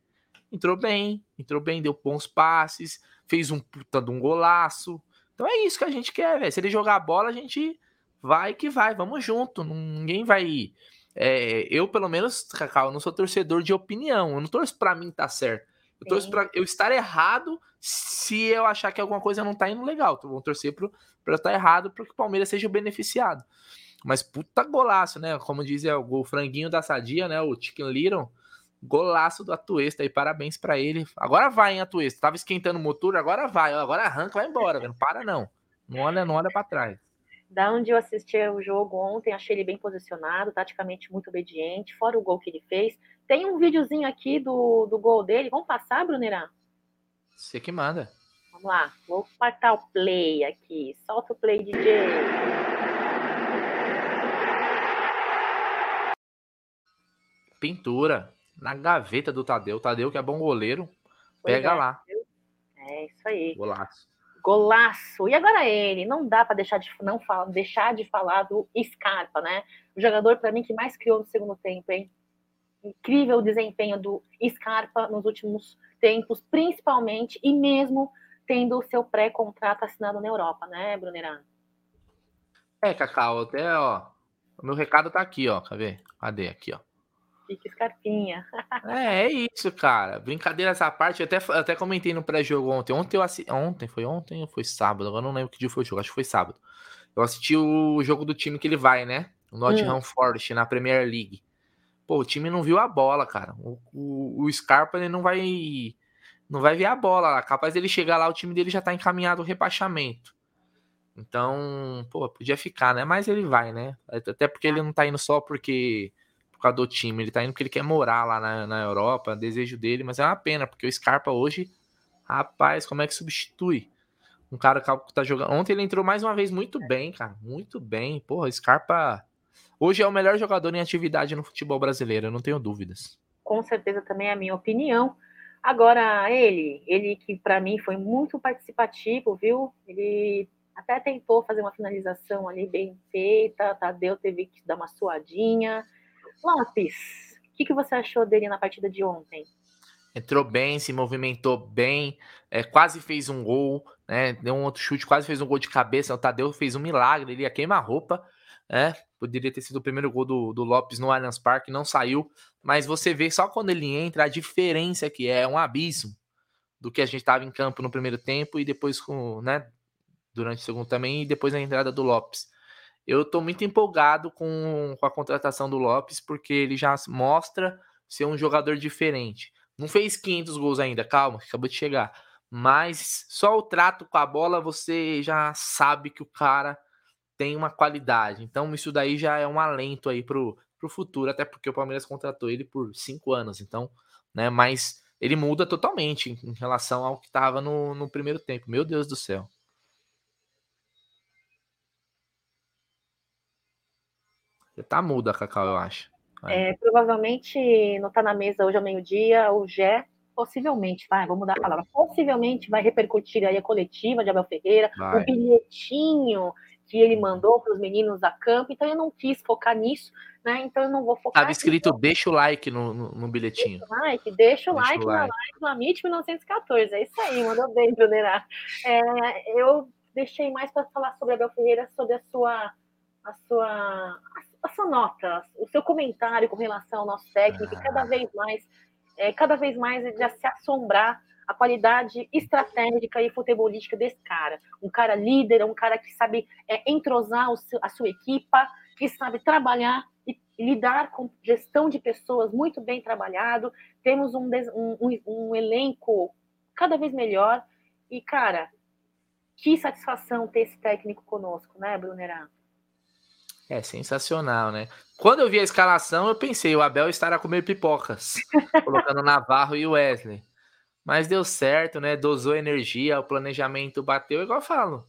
Entrou bem, entrou bem, deu bons passes, fez um puta de um golaço. Então é isso que a gente quer, velho. Se ele jogar a bola, a gente vai que vai, vamos junto. Ninguém vai. É, eu, pelo menos, Cacau, não sou torcedor de opinião. Eu não torço pra mim tá certo. Eu torço pra eu estar errado se eu achar que alguma coisa não tá indo legal. Então, vou torcer pro, pra eu estar errado para que o Palmeiras seja beneficiado. Mas puta golaço, né? Como diz é, o franguinho da Sadia, né? O Chicken Little. Golaço do Atuesta aí, parabéns para ele. Agora vai, hein, Atuesta. Tava esquentando o motor, agora vai. Agora arranca, vai embora, velho. Não para não. Não olha, não olha para trás. Da onde eu assisti o jogo ontem, achei ele bem posicionado, taticamente muito obediente, fora o gol que ele fez. Tem um videozinho aqui do, do gol dele. Vamos passar, Brunerá? Você que manda. Vamos lá, vou apertar o play aqui. Solta o play, DJ. Pintura. na gaveta do Tadeu. O Tadeu, que é bom goleiro, pega é, lá. É isso aí. Golaço. Golaço. E agora ele, não dá para deixar de não falar, deixar de falar do Scarpa, né? O jogador para mim que mais criou no segundo tempo, hein? Incrível o desempenho do Scarpa nos últimos tempos, principalmente e mesmo tendo o seu pré-contrato assinado na Europa, né, Brunerano? É, Cacau, até, ó, o meu recado tá aqui, ó, cadê? Cadê? Aqui, ó. Escarpinha. é, é isso, cara. Brincadeira essa parte, eu até, até comentei no pré-jogo ontem. Ontem eu assisti. Ontem, foi ontem ou foi sábado? Agora não lembro que dia foi o jogo, acho que foi sábado. Eu assisti o jogo do time que ele vai, né? O Nottingham hum. Forest na Premier League. Pô, o time não viu a bola, cara. O, o, o Scarpa ele não vai não vai ver a bola lá. Capaz dele chegar lá, o time dele já tá encaminhado ao rebaixamento. Então, pô, podia ficar, né? Mas ele vai, né? Até porque ele não tá indo só porque por causa do time, ele tá indo porque ele quer morar lá na, na Europa, desejo dele, mas é uma pena, porque o Scarpa hoje, rapaz, como é que substitui? Um cara que tá jogando. Ontem ele entrou mais uma vez muito bem, cara. Muito bem. Porra, Scarpa hoje é o melhor jogador em atividade no futebol brasileiro, eu não tenho dúvidas. Com certeza também é a minha opinião. Agora, ele, ele que para mim foi muito participativo, viu? Ele até tentou fazer uma finalização ali bem feita, Tadeu teve que dar uma suadinha. Lopes, o que, que você achou dele na partida de ontem? Entrou bem, se movimentou bem, é, quase fez um gol, né? Deu um outro chute, quase fez um gol de cabeça. O Tadeu fez um milagre, ele ia queimar roupa, né? Poderia ter sido o primeiro gol do, do Lopes no Allianz Parque, não saiu. Mas você vê só quando ele entra a diferença que é, é um abismo do que a gente estava em campo no primeiro tempo e depois com, né, durante o segundo também e depois na entrada do Lopes. Eu estou muito empolgado com, com a contratação do Lopes porque ele já mostra ser um jogador diferente. Não fez 500 gols ainda, calma, acabou de chegar. Mas só o trato com a bola você já sabe que o cara tem uma qualidade. Então, isso daí já é um alento aí pro, pro futuro, até porque o Palmeiras contratou ele por cinco anos. Então, né, mas ele muda totalmente em, relação ao que estava no, no primeiro tempo. Meu Deus do céu. Tá muda, Cacau, eu acho. É, provavelmente não tá na mesa hoje ao meio-dia, o Gé possivelmente, vai, vamos dar a palavra, possivelmente vai repercutir aí a coletiva de Abel Ferreira, vai. o bilhetinho que ele mandou para os meninos da campo, então eu não quis focar nisso, né? Então eu não vou focar. Estava escrito nisso. deixa o like no, no, no bilhetinho. Deixa o like, deixa o deixa like, o like. na live Amit 1914. É isso aí, mandou bem, Brunerá. É, eu deixei mais para falar sobre Abel Ferreira, sobre a sua, a sua, a sua nota, o seu comentário com relação ao nosso técnico, ah. cada vez mais, é, cada vez mais ele já se assombrar a qualidade estratégica e futebolística desse cara. Um cara líder, um cara que sabe é, entrosar seu, a sua equipa, que sabe trabalhar e lidar com gestão de pessoas muito bem trabalhado. Temos um, um, um elenco cada vez melhor. E, cara, que satisfação ter esse técnico conosco, né, Brunerá? É sensacional, né? Quando eu vi a escalação, eu pensei, o Abel estará comendo pipocas, (laughs) colocando Navarro e Wesley. Mas deu certo, né? Dosou energia, o planejamento bateu, igual eu falo.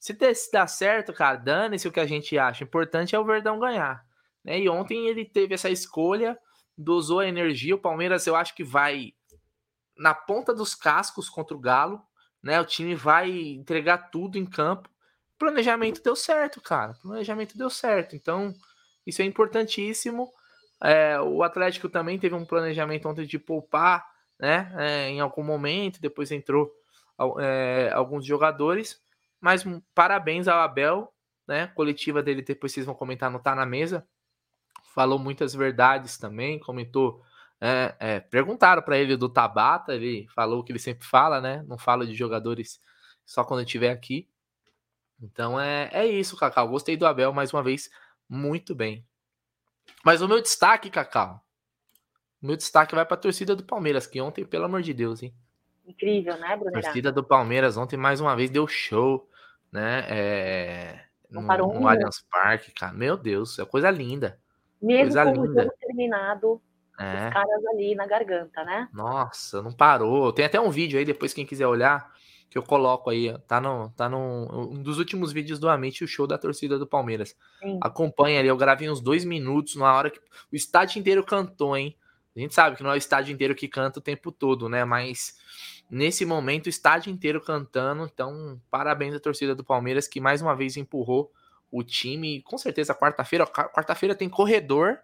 Se dá certo, cara, dane-se o que a gente acha. O importante é o Verdão ganhar. Né? E ontem ele teve essa escolha, dosou a energia. O Palmeiras, eu acho que vai na ponta dos cascos contra o Galo. Né? O time vai entregar tudo em campo. Planejamento deu certo, cara. Planejamento deu certo. Então, isso é importantíssimo. É, o Atlético também teve um planejamento ontem de poupar né? É, em algum momento, depois entrou é, alguns jogadores, mas parabéns ao Abel, né? Coletiva dele depois vocês vão comentar, não tá na mesa. Falou muitas verdades também, comentou. É, é, perguntaram para ele do Tabata, ele falou o que ele sempre fala, né? Não fala de jogadores só quando estiver aqui. Então é, é isso, Cacau. Gostei do Abel mais uma vez, muito bem. Mas o meu destaque, Cacau, meu destaque vai para a torcida do Palmeiras, que ontem, pelo amor de Deus, hein? Incrível, né, Bruno? A torcida do Palmeiras ontem, mais uma vez, deu show, né? É, no, no Allianz Parque, cara. Meu Deus, é coisa linda. Mesmo coisa com linda. o jogo terminado, é. os caras ali na garganta, né? Nossa, não parou. Tem até um vídeo aí, depois quem quiser olhar, que eu coloco aí. Tá no, tá no um dos últimos vídeos do Amit, o show da torcida do Palmeiras. Sim. Acompanha ali, eu gravei uns dois minutos, na hora que o estádio inteiro cantou, hein? A gente sabe que não é o estádio inteiro que canta o tempo todo, né? Mas nesse momento o estádio inteiro cantando. Então, parabéns à torcida do Palmeiras que mais uma vez empurrou o time. Com certeza, quarta-feira, quarta-feira tem corredor,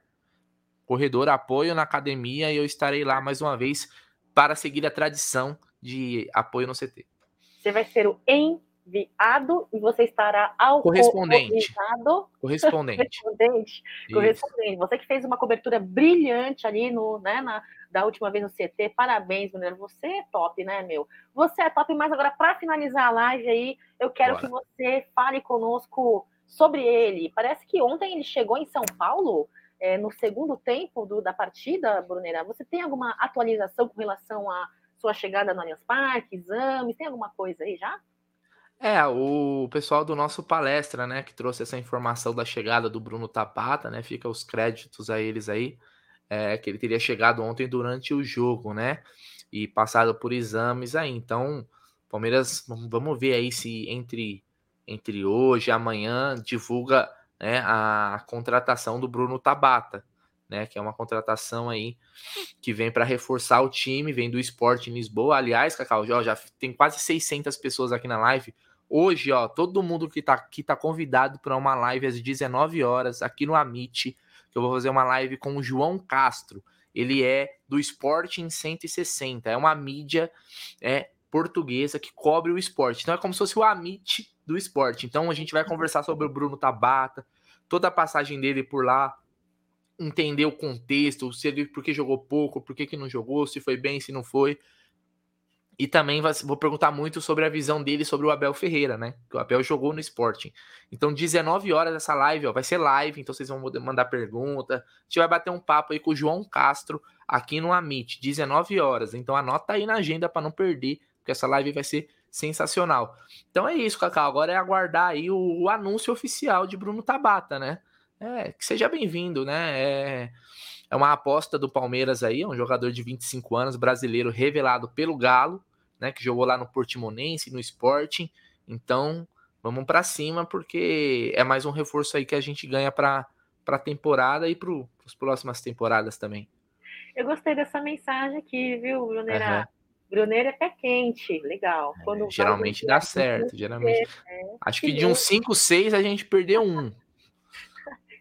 corredor apoio na academia e eu estarei lá mais uma vez para seguir a tradição de apoio no CT. Você vai ser o enviado e você estará ao correspondente. Correspondente. correspondente. correspondente. Você que fez uma cobertura brilhante ali no, né, na, da última vez no CT. Parabéns, Bruno. Você é top, né, meu? Você é top, mas agora, para finalizar a live aí, eu quero Bora. que você fale conosco sobre ele. Parece que ontem ele chegou em São Paulo. É, no segundo tempo do, da partida, Brunera, você tem alguma atualização com relação à sua chegada no Allianz Parque, exames, tem alguma coisa aí já? É, o pessoal do nosso palestra, né, que trouxe essa informação da chegada do Bruno Tapata, né, fica os créditos a eles aí, é, que ele teria chegado ontem durante o jogo, né, e passado por exames aí. Então, Palmeiras, vamos ver aí se entre entre hoje e amanhã divulga né, a contratação do Bruno Tabata, né, que é uma contratação aí que vem para reforçar o time, vem do Esporte em Lisboa. Aliás, Cacau, já, já tem quase 600 pessoas aqui na live. Hoje, ó, todo mundo que tá aqui tá convidado para uma live às 19 horas aqui no Amit, que eu vou fazer uma live com o João Castro. Ele é do Sporting 160, é uma mídia é portuguesa que cobre o esporte. Então é como se fosse o Amit do esporte. Então a gente vai conversar sobre o Bruno Tabata, toda a passagem dele por lá, entender o contexto, se ele por que jogou pouco, por que, que não jogou, se foi bem, se não foi. E também vou perguntar muito sobre a visão dele sobre o Abel Ferreira, né? Que o Abel jogou no Sporting. Então, 19 horas essa live, ó, vai ser live, então vocês vão mandar pergunta. A gente vai bater um papo aí com o João Castro aqui no Amit, 19 horas. Então, anota aí na agenda para não perder, porque essa live vai ser sensacional. Então é isso, Cacau. Agora é aguardar aí o, o anúncio oficial de Bruno Tabata, né? É, que seja bem-vindo, né? É, é uma aposta do Palmeiras aí, é um jogador de 25 anos, brasileiro, revelado pelo Galo, né? Que jogou lá no Portimonense, no Sporting. Então, vamos para cima, porque é mais um reforço aí que a gente ganha para a temporada e para as próximas temporadas também. Eu gostei dessa mensagem aqui, viu, Brunera? Uhum. Bruneiro é pé quente, legal. É, geralmente dá certo, geralmente. É, Acho que de uns 5, 6 a gente perdeu um.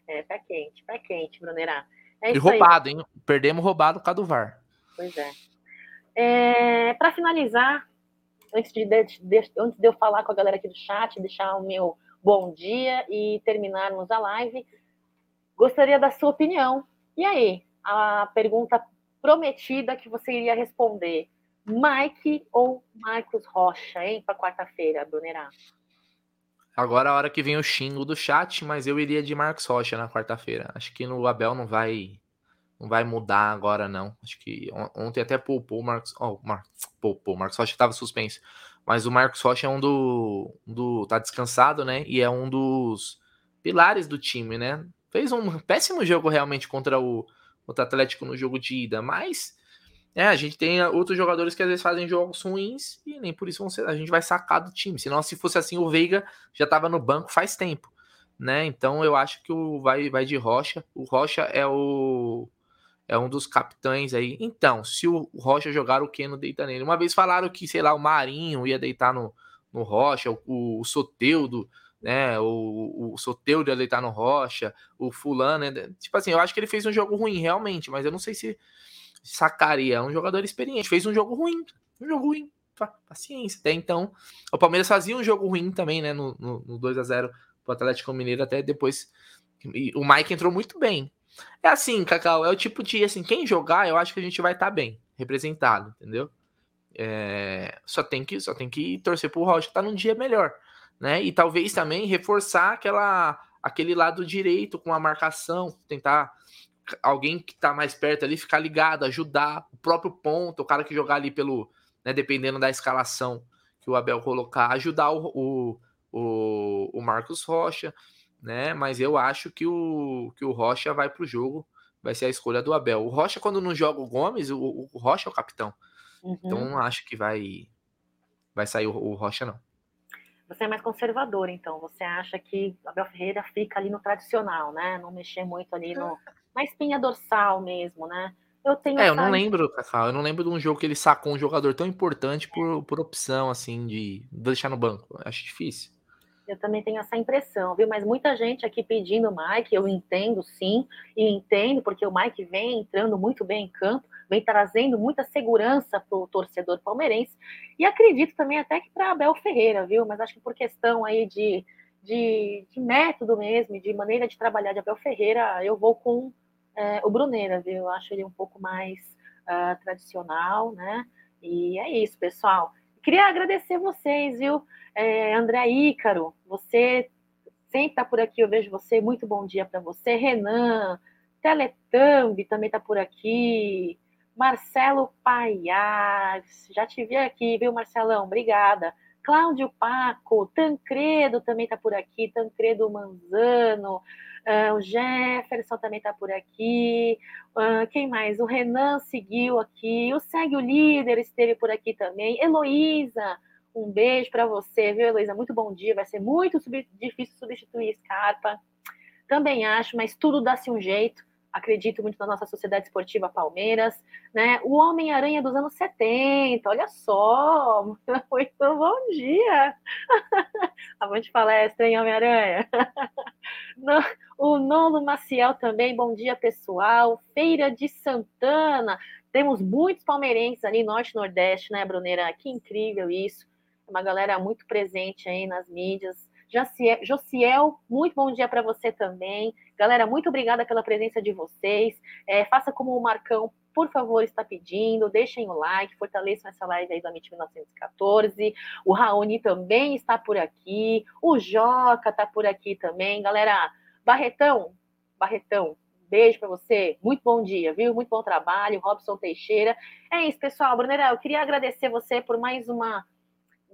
É, pé quente, pé quente, Bruneira. É e roubado, aí. hein? Perdemos roubado por causa do VAR. Pois é. é Para finalizar, antes de, de, de, antes de eu falar com a galera aqui do chat, deixar o meu bom dia e terminarmos a live, gostaria da sua opinião. E aí, a pergunta prometida que você iria responder. Mike ou Marcos Rocha, hein, para quarta-feira, Brunerá? Agora a hora que vem o xingo do chat, mas eu iria de Marcos Rocha na quarta-feira. Acho que no Abel não vai não vai mudar agora não. Acho que ontem até poupou o Marcos, oh, Mar, poupou, Marcos Rocha estava suspenso. Mas o Marcos Rocha é um do, do tá descansado, né? E é um dos pilares do time, né? Fez um péssimo jogo realmente contra o, o Atlético no jogo de ida, mas é, a gente tem outros jogadores que às vezes fazem jogos ruins e nem por isso ser, a gente vai sacar do time. Senão, se fosse assim, o Veiga já estava no banco faz tempo, né? Então eu acho que o vai, vai de Rocha. O Rocha é o é um dos capitães aí. Então, se o Rocha jogar, o Keno deita nele. Uma vez falaram que, sei lá, o Marinho ia deitar no, no Rocha, o, o Soteudo, né? O, o Soteudo ia deitar no Rocha, o Fulano, né? Tipo assim, eu acho que ele fez um jogo ruim, realmente, mas eu não sei se sacaria. É um jogador experiente. Fez um jogo ruim. Um jogo ruim. Paciência. Até então, o Palmeiras fazia um jogo ruim também, né? No, no, no 2 a 0 pro Atlético Mineiro, até depois. o Mike entrou muito bem. É assim, Cacau, é o tipo de assim, quem jogar, eu acho que a gente vai estar tá bem, representado, entendeu? É, só tem que só tem que torcer pro Rocha estar tá num dia melhor, né? E talvez também reforçar aquela aquele lado direito com a marcação, tentar alguém que tá mais perto ali ficar ligado, ajudar o próprio ponto, o cara que jogar ali pelo, né, dependendo da escalação que o Abel colocar, ajudar o, o, o, o Marcos Rocha, né? Mas eu acho que o, que o Rocha vai pro jogo, vai ser a escolha do Abel. O Rocha, quando não joga o Gomes, o, o Rocha é o capitão. Uhum. Então acho que vai, vai sair o, o Rocha, não. Você é mais conservador, então. Você acha que Abel Ferreira fica ali no tradicional, né? Não mexer muito ali no, (laughs) na espinha dorsal mesmo, né? eu tenho. É, eu não lembro, Cacau. Eu não lembro de um jogo que ele sacou um jogador tão importante por, por opção, assim, de deixar no banco. Acho difícil. Eu também tenho essa impressão, viu? Mas muita gente aqui pedindo o Mike, eu entendo sim, e entendo porque o Mike vem entrando muito bem em campo, vem trazendo muita segurança para o torcedor palmeirense, e acredito também até que para Abel Ferreira, viu? Mas acho que por questão aí de, de, de método mesmo, de maneira de trabalhar de Abel Ferreira, eu vou com é, o Bruneira, viu? Eu acho ele um pouco mais uh, tradicional, né? E é isso, pessoal. Queria agradecer vocês, viu? É, André Ícaro, você sempre está por aqui, eu vejo você. Muito bom dia para você. Renan, Teletambi também está por aqui. Marcelo Paiares, já te vi aqui, viu, Marcelão? Obrigada. Cláudio Paco, Tancredo também está por aqui, Tancredo Manzano, uh, o Jefferson também está por aqui, uh, quem mais? O Renan seguiu aqui, o Segue o Líder esteve por aqui também, Heloísa, um beijo para você, viu, Heloísa? Muito bom dia, vai ser muito sub difícil substituir Scarpa, também acho, mas tudo dá-se um jeito acredito muito na nossa Sociedade Esportiva Palmeiras, né? O Homem-Aranha dos anos 70, olha só, (laughs) muito bom dia! (laughs) Avante palestra, hein, Homem-Aranha? (laughs) o Nolo Maciel também, bom dia, pessoal. Feira de Santana, temos muitos palmeirenses ali, Norte e Nordeste, né, Bruneira? Que incrível isso. Uma galera muito presente aí nas mídias. Josiel, muito bom dia para você também. Galera, muito obrigada pela presença de vocês. É, faça como o Marcão, por favor, está pedindo. Deixem o like, fortaleçam essa live aí do Amit 1914. O Raoni também está por aqui. O Joca está por aqui também. Galera, Barretão, Barretão, beijo para você. Muito bom dia, viu? Muito bom trabalho. Robson Teixeira. É isso, pessoal. Brunera, eu queria agradecer você por mais uma.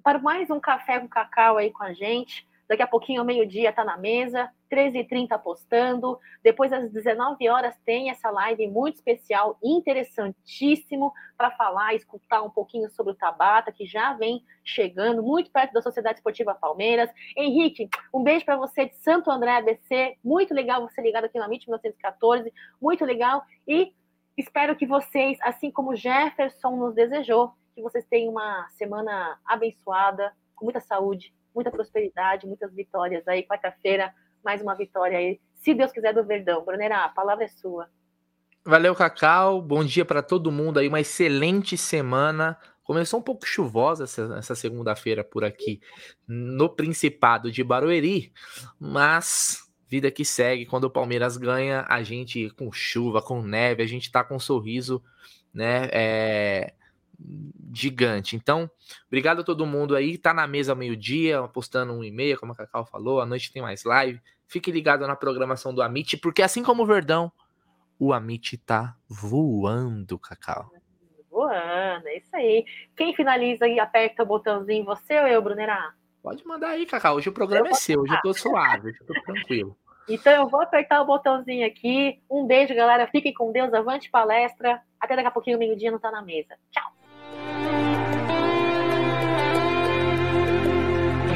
Para mais um café com cacau aí com a gente. Daqui a pouquinho, meio-dia, está na mesa. 13h30 postando. Depois, às 19 horas, tem essa live muito especial, interessantíssimo, para falar, escutar um pouquinho sobre o Tabata, que já vem chegando muito perto da Sociedade Esportiva Palmeiras. Henrique, um beijo para você de Santo André ABC. Muito legal você ligado aqui na MIT 1914. Muito legal. E espero que vocês, assim como Jefferson nos desejou, que vocês tenham uma semana abençoada, com muita saúde, muita prosperidade, muitas vitórias aí. Quarta-feira, mais uma vitória aí. Se Deus quiser, do Verdão. Brunerá, a palavra é sua. Valeu, Cacau. Bom dia para todo mundo aí. Uma excelente semana. Começou um pouco chuvosa essa, essa segunda-feira por aqui no Principado de Barueri, mas vida que segue. Quando o Palmeiras ganha, a gente com chuva, com neve, a gente tá com um sorriso, né? É, gigante. Então, obrigado a todo mundo aí. Tá na mesa meio-dia, postando um e-mail, como a Cacau falou. À noite tem mais live. Fique ligado na programação do Amit, porque assim como o Verdão, o Amit tá voando, Cacau. Voando, é isso aí. Quem finaliza e aperta o botãozinho, você ou eu, Brunerá? Pode mandar aí, Cacau. Hoje o programa é seu, hoje eu tô suave, hoje eu tô tranquilo. Então eu vou apertar o botãozinho aqui. Um beijo, galera. Fiquem com Deus. Avante palestra. Até daqui a pouquinho, meio-dia, não tá na mesa. Tchau.